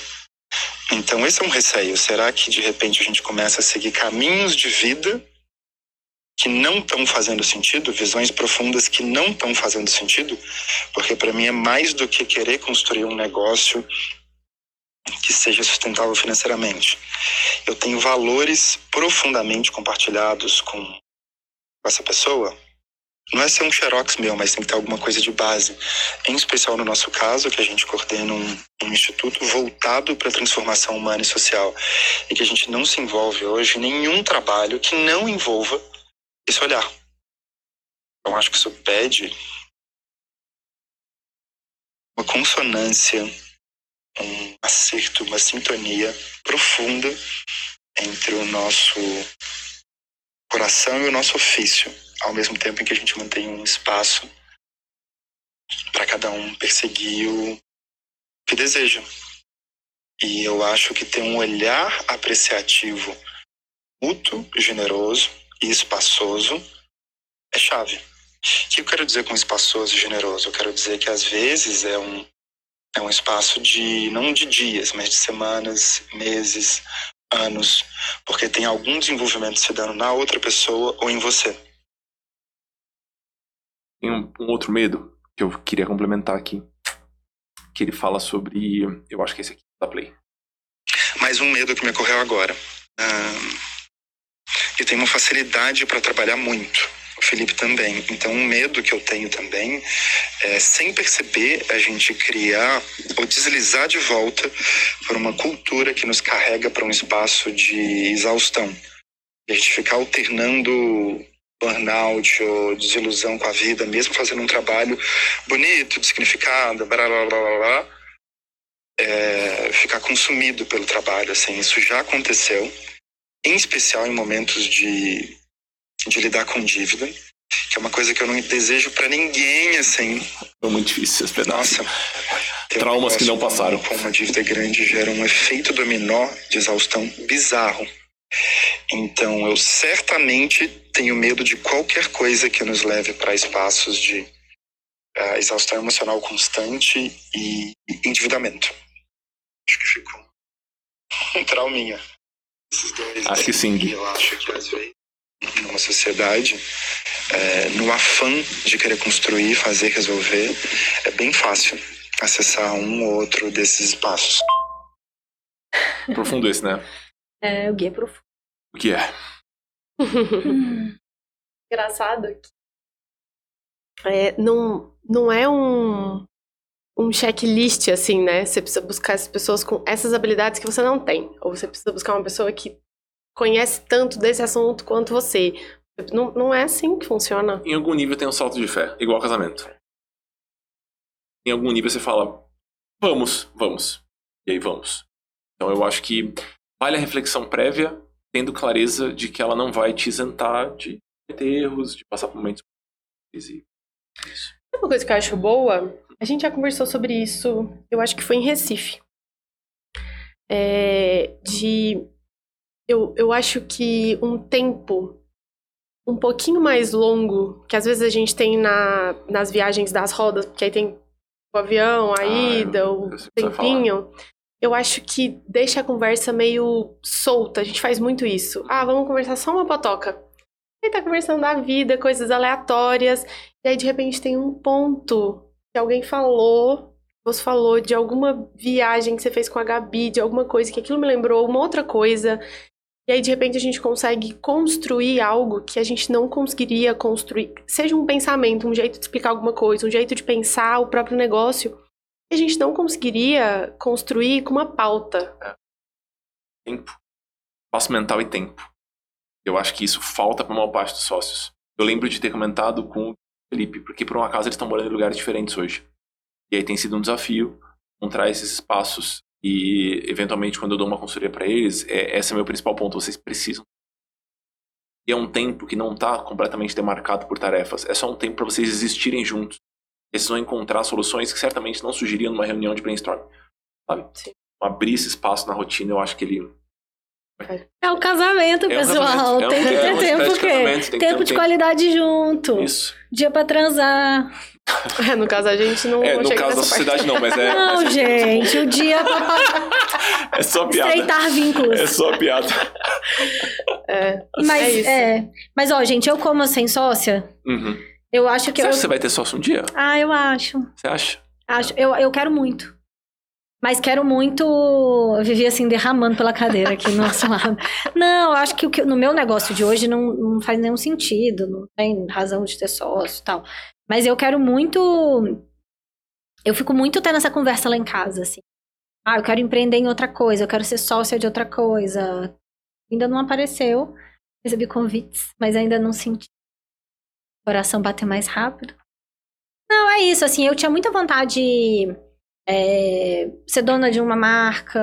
S4: Então, esse é um receio. Será que de repente a gente começa a seguir caminhos de vida que não estão fazendo sentido, visões profundas que não estão fazendo sentido, porque para mim é mais do que querer construir um negócio que seja sustentável financeiramente. Eu tenho valores profundamente compartilhados com essa pessoa. Não é ser um xerox meu, mas tem que ter alguma coisa de base. Em especial no nosso caso, que a gente coordena um, um instituto voltado para a transformação humana e social. E que a gente não se envolve hoje em nenhum trabalho que não envolva esse olhar. Então, acho que isso pede uma consonância, um acerto, uma sintonia profunda entre o nosso coração e o nosso ofício, ao mesmo tempo em que a gente mantém um espaço para cada um perseguir o que deseja. E eu acho que ter um olhar apreciativo mútuo, generoso, e espaçoso é chave. O que eu quero dizer com espaçoso e generoso? Eu quero dizer que às vezes é um, é um espaço de, não de dias, mas de semanas, meses, anos, porque tem algum desenvolvimento se dando na outra pessoa ou em você.
S1: Tem um, um outro medo que eu queria complementar aqui, que ele fala sobre, eu acho que esse aqui da Play.
S4: Mais um medo que me ocorreu agora. Um eu tenho uma facilidade para trabalhar muito. O Felipe também. Então, um medo que eu tenho também é, sem perceber, a gente criar ou deslizar de volta para uma cultura que nos carrega para um espaço de exaustão. A gente ficar alternando burnout ou desilusão com a vida, mesmo fazendo um trabalho bonito, de significado, blá blá blá blá, blá é, ficar consumido pelo trabalho. Assim, isso já aconteceu em especial em momentos de, de lidar com dívida, que é uma coisa que eu não desejo para ninguém, assim.
S1: É muito difícil esse pedaço.
S4: Nossa,
S1: Traumas
S4: um
S1: que não passaram.
S4: Com uma dívida grande gera um efeito dominó de exaustão bizarro. Então, eu certamente tenho medo de qualquer coisa que nos leve para espaços de uh, exaustão emocional constante e endividamento. Acho que ficou um trauminha esses dois.
S1: Acho que sim.
S4: Eu acho que às vezes, numa sociedade, é, no afã de querer construir, fazer, resolver, é bem fácil acessar um ou outro desses espaços.
S1: Profundo esse, né?
S3: É, o guia é profundo.
S1: O que é?
S2: Engraçado que é, não, não é um, um checklist, assim, né? Você precisa buscar essas pessoas com essas habilidades que você não tem. Ou você precisa buscar uma pessoa que conhece tanto desse assunto quanto você. Não, não é assim que funciona.
S1: Em algum nível tem um salto de fé, igual casamento. Em algum nível você fala, vamos, vamos. E aí vamos. Então eu acho que vale a reflexão prévia, tendo clareza de que ela não vai te isentar de ter erros, de passar por momentos isso.
S2: Uma coisa que eu acho boa, a gente já conversou sobre isso, eu acho que foi em Recife. É, de. Eu, eu acho que um tempo um pouquinho mais longo, que às vezes a gente tem na, nas viagens das rodas, porque aí tem o avião, a
S1: Ah,
S2: ida,
S1: eu-
S2: o
S1: eu
S2: tempinho, eu acho que deixa a conversa meio solta. A gente faz muito isso. Ah, vamos conversar só uma potoca. Aí tá conversando da vida, coisas aleatórias, e aí de repente tem um ponto que alguém falou, você falou de alguma viagem que você fez com a Gabi, de alguma coisa que aquilo me lembrou uma outra coisa. E aí, de repente, a gente consegue construir algo que a gente não conseguiria construir. Seja um pensamento, um jeito de explicar alguma coisa, um jeito de pensar o próprio negócio, que a gente não conseguiria construir com uma pauta.
S1: Tempo. Espaço mental e tempo. Eu acho que isso falta para a maior parte dos sócios. Eu lembro de ter comentado com o Felipe, porque por um acaso eles estão morando em lugares diferentes hoje. E aí tem sido um desafio encontrar esses espaços e, eventualmente, quando eu dou uma consultoria para eles, é, esse é o meu principal ponto. Vocês precisam. E é um tempo que não está completamente demarcado por tarefas. É só um tempo para vocês existirem juntos. Vocês vão encontrar soluções que certamente não surgiriam numa reunião de brainstorm. Sabe?
S2: Sim.
S1: Abrir esse espaço na rotina, eu acho que ele
S3: É o casamento,
S1: É um
S3: pessoal.
S1: casamento, é
S3: tem que
S1: é
S3: ter tempo,
S1: casamento, tem
S3: Tempo de qualidade junto.
S1: Isso.
S3: Dia pra transar.
S2: É, no caso, a gente não
S1: É, no
S2: chega
S1: caso da
S2: parte.
S1: sociedade não, mas é.
S3: Não,
S1: mas é-
S3: gente, o dia pra
S1: É só piada.
S3: estreitar vínculos.
S1: É só piada.
S2: É,
S3: Mas,
S2: é isso.
S3: é. Mas, ó, gente, eu como sem sócia,
S1: Uhum.
S3: eu acho que
S1: Você
S3: eu.
S1: acha que você vai ter sócio um dia?
S3: Ah, eu acho.
S1: Você acha?
S3: acho eu, eu quero muito. Mas quero muito. Eu vivi assim, derramando pela cadeira aqui no nosso lado. Não, acho que, o que no meu negócio de hoje não, não faz nenhum sentido. Não tem razão de ter sócio e tal. Mas eu quero muito. Eu fico muito tendo essa conversa lá em casa, assim. Ah, eu quero empreender em outra coisa, eu quero ser sócia de outra coisa. Ainda não apareceu. Recebi convites, mas ainda não senti. O coração bater mais rápido. Não, é isso, assim, eu tinha muita vontade de é, ser dona de uma marca,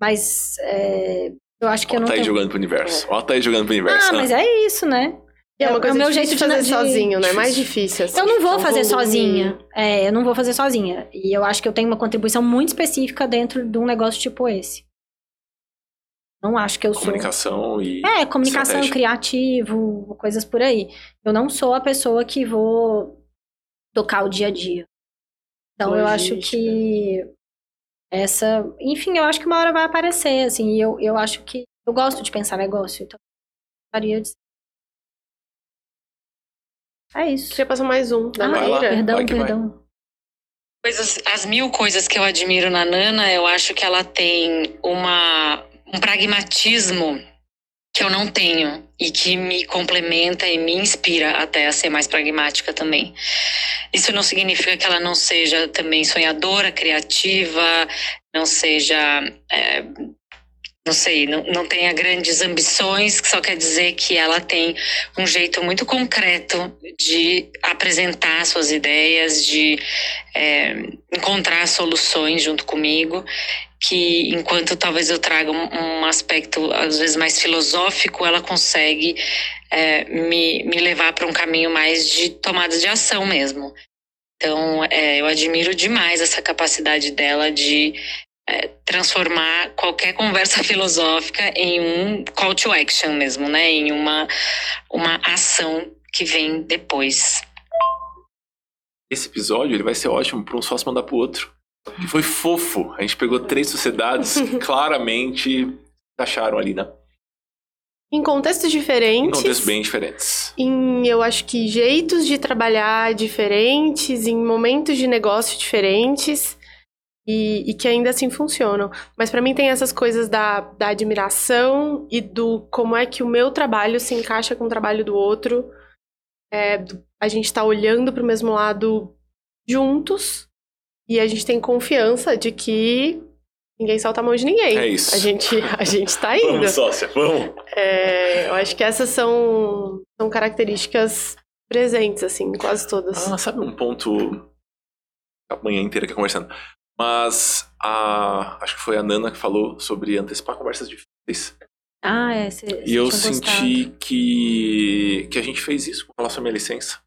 S3: mas é, eu acho que
S1: Ó,
S3: eu não
S1: tá aí
S3: tenho...
S1: jogando pro universo. Ó, tá aí jogando pro universo.
S3: Ah, mas é isso, né?
S2: É uma
S3: é
S2: coisa
S3: o meu jeito
S2: de fazer
S3: de-
S2: sozinho, né?
S1: Difícil.
S2: Mais difícil. assim.
S3: Eu não vou
S2: É um
S3: fazer
S2: volume.
S3: sozinha. É, eu não vou fazer sozinha. E eu acho que eu tenho uma contribuição muito específica dentro de um negócio tipo esse. Não acho que eu sou.
S1: Comunicação e.
S3: É, comunicação,
S1: estratégia.
S3: criativo, coisas por aí. Eu não sou a pessoa que vou tocar o dia a dia. Então eu acho
S2: Logística.
S3: que essa. Enfim, eu acho que uma hora vai aparecer, assim. E eu, eu acho que. Eu gosto de pensar negócio, então. eu Gostaria de. É isso.
S2: Queria passar mais um, da
S3: Ah,
S1: Vai lá.
S2: Maíra.
S3: perdão,
S1: vai que vai.
S3: perdão.
S7: Coisas, as mil coisas que eu admiro na Nana, eu acho que ela tem uma, um pragmatismo que eu não tenho e que me complementa e me inspira até a ser mais pragmática também. Isso não significa que ela não seja também sonhadora, criativa, não seja, é, não sei, não, não tenha grandes ambições, só quer dizer que ela tem um jeito muito concreto de apresentar suas ideias, de é, encontrar soluções junto comigo, que enquanto talvez eu traga um, aspecto às vezes mais filosófico, ela consegue é, me, me levar para um caminho mais de tomada de ação mesmo. Então, é, eu admiro demais essa capacidade dela de é, transformar qualquer conversa filosófica em um call to action mesmo, né? Em uma, uma ação que vem depois.
S1: Esse episódio ele vai ser ótimo para um sócio mandar pro outro. Que foi fofo. A gente pegou três sociedades que claramente acharam ali, né?
S2: Em contextos
S1: Em
S2: diferentes.
S1: contextos bem diferentes.
S2: em, eu acho que jeitos de trabalhar diferentes, em momentos de negócio diferentes e, e que ainda assim funcionam. Mas pra mim tem essas coisas da, da admiração e do como é que o meu trabalho se encaixa com o trabalho do outro. É, a gente tá olhando pro mesmo lado juntos e a gente tem confiança de que ninguém solta a mão de ninguém.
S1: É isso.
S2: A gente, a gente tá indo.
S1: Vamos, sócia, vamos.
S2: É, eu acho que essas são, são características presentes, assim, quase todas.
S1: Ah, sabe um ponto. A manhã inteira aqui conversando. Mas a. Acho que foi a Nana que falou sobre antecipar conversas difíceis.
S3: Ah, é. Cê,
S1: E eu senti que, que a gente fez isso com relação à minha licença.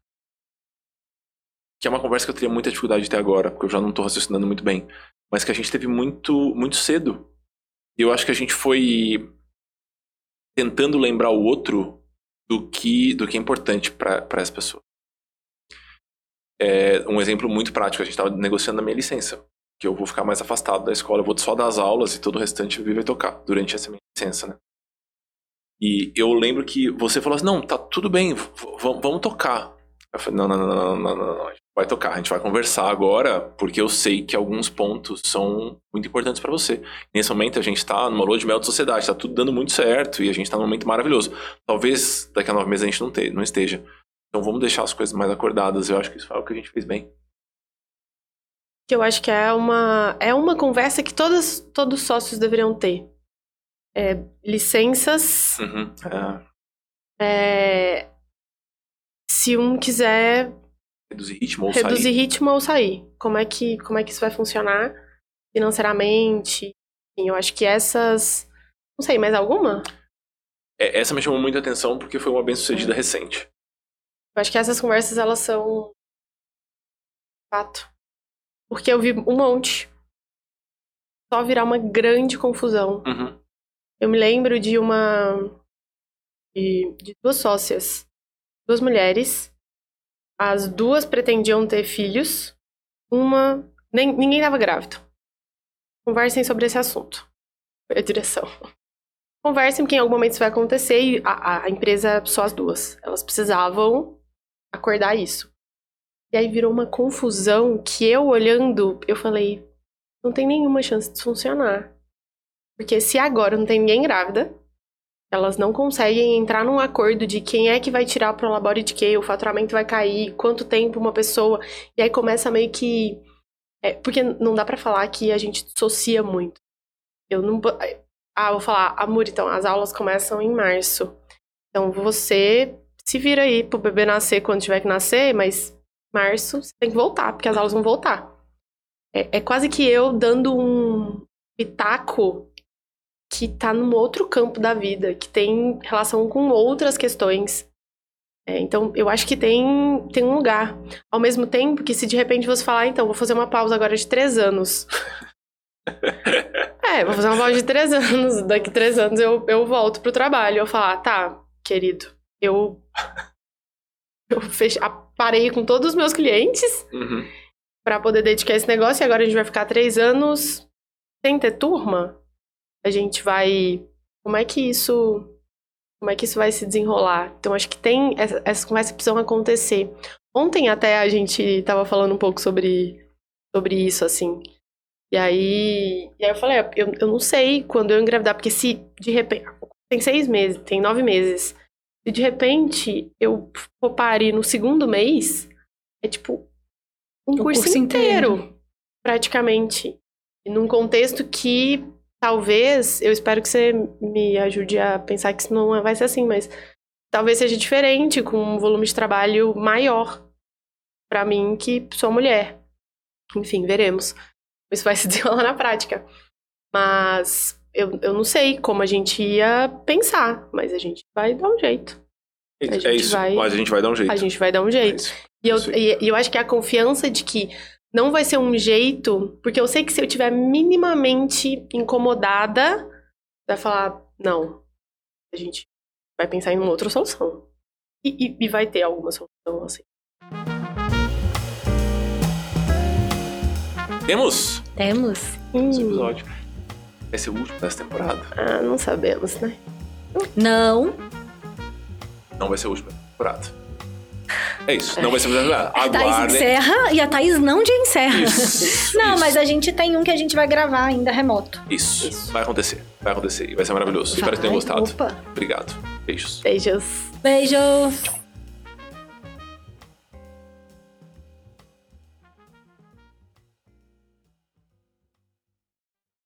S1: Que é uma conversa que eu teria muita dificuldade de ter agora, porque eu já não tô raciocinando muito bem. Mas que a gente teve muito, muito cedo. E eu acho que a gente foi tentando lembrar o outro do que, do que é importante para essa pessoa. É, um exemplo muito prático, a gente estava negociando a minha licença, que eu vou ficar mais afastado da escola, eu vou só das aulas e todo o restante eu vai tocar durante essa minha licença, né? E eu lembro que você falou assim, não, tá tudo bem, vamos tocar. Eu falei, não, não, não, não, não, não, não, vai tocar, a gente vai conversar agora, porque eu sei que alguns pontos são muito importantes para você. Nesse momento a gente tá numa lua de mel de sociedade, tá tudo dando muito certo e a gente tá num momento maravilhoso. Talvez daqui a nove meses a gente não, te, não esteja. Então vamos deixar as coisas mais acordadas. Eu acho que isso foi o que a gente fez bem.
S2: Que eu acho que é uma, é uma conversa que todos, todos os sócios deveriam ter. É, licenças.
S1: Uhum,
S2: é... É, se um quiser
S1: reduzir ritmo ou
S2: reduzir
S1: sair.
S2: ritmo ou sair. Como é que como é que isso vai funcionar financeiramente? Enfim, eu acho que essas, não sei, mais alguma?
S1: É, essa me chamou muita atenção porque foi uma bem-sucedida é. recente.
S2: Eu acho que essas conversas, elas são fato. Porque eu vi um monte só virar uma grande confusão.
S1: Uhum.
S2: Eu me lembro de uma. De, de, duas sócias, duas mulheres. As duas pretendiam ter filhos. Uma. Nem, ninguém estava grávido. Conversem sobre esse assunto. Foi a direção. Conversem, porque em algum momento isso vai acontecer e a, a empresa, só as duas. Elas precisavam acordar isso. E aí virou uma confusão que eu olhando, eu falei, não tem nenhuma chance de funcionar. Porque se agora não tem ninguém grávida, elas não conseguem entrar num acordo de quem é que vai tirar pro labore de quê, o faturamento vai cair, quanto tempo uma pessoa. E aí começa meio que. É, porque não dá para falar que a gente dissocia muito. Eu não. Ah, vou falar, amor, então, as aulas começam em março. Então você se vira aí pro bebê nascer quando tiver que nascer, mas março você tem que voltar, porque as aulas vão voltar. É, é quase que eu dando um pitaco que tá num outro campo da vida, que tem relação com outras questões. É, então, eu acho que tem, tem um lugar. Ao mesmo tempo que se de repente você falar, ah, então, vou fazer uma pausa agora de três anos. é, vou fazer uma pausa de três anos. Daqui três anos eu, eu volto pro trabalho. Eu falar, tá, querido, eu, eu fech... parei com todos os meus clientes
S1: uhum.
S2: para poder dedicar esse negócio e agora a gente vai ficar três anos sem ter turma. A gente vai. Como é que isso. Como é que isso vai se desenrolar? Então, acho que tem. Essas conversas precisam acontecer. Ontem até a gente estava falando um pouco sobre, sobre isso, assim. E aí, e aí eu falei, eu, eu não sei quando eu engravidar, porque se de repente. Tem seis meses, tem nove meses. E de repente eu for parir no segundo mês, é tipo um curso, curso, inteiro, inteiro, praticamente. Num contexto que talvez, eu espero que você me ajude a pensar que isso não vai ser assim, mas talvez seja diferente, com um volume de trabalho maior para mim que sou mulher. Enfim, veremos. Isso vai se desenrolar na prática. Mas eu, eu não sei como a gente ia pensar, mas a gente vai dar um jeito.
S1: É, é isso, vai, mas a gente vai dar um jeito.
S2: A gente vai dar um jeito. É e, eu, e, e eu acho que a confiança de que não vai ser um jeito, porque eu sei que se eu tiver minimamente incomodada, vai falar, não, a gente vai pensar em uma outra solução. E, e, e vai ter alguma solução assim.
S1: Temos?
S3: Temos.
S1: Esse episódio. Vai ser o último dessa temporada?
S2: Ah, não sabemos, né?
S3: Não.
S1: Não vai ser o último da temporada. É isso, não vai ser
S3: nada. A Thaís encerra e a Thaís não de encerra. Isso, não, isso. mas a gente tem um que a gente vai gravar ainda remoto.
S1: Isso, isso. vai acontecer. Vai acontecer e vai ser maravilhoso. Vai. Espero que tenham gostado. Opa. Obrigado. Beijos.
S2: Beijos.
S3: Beijos.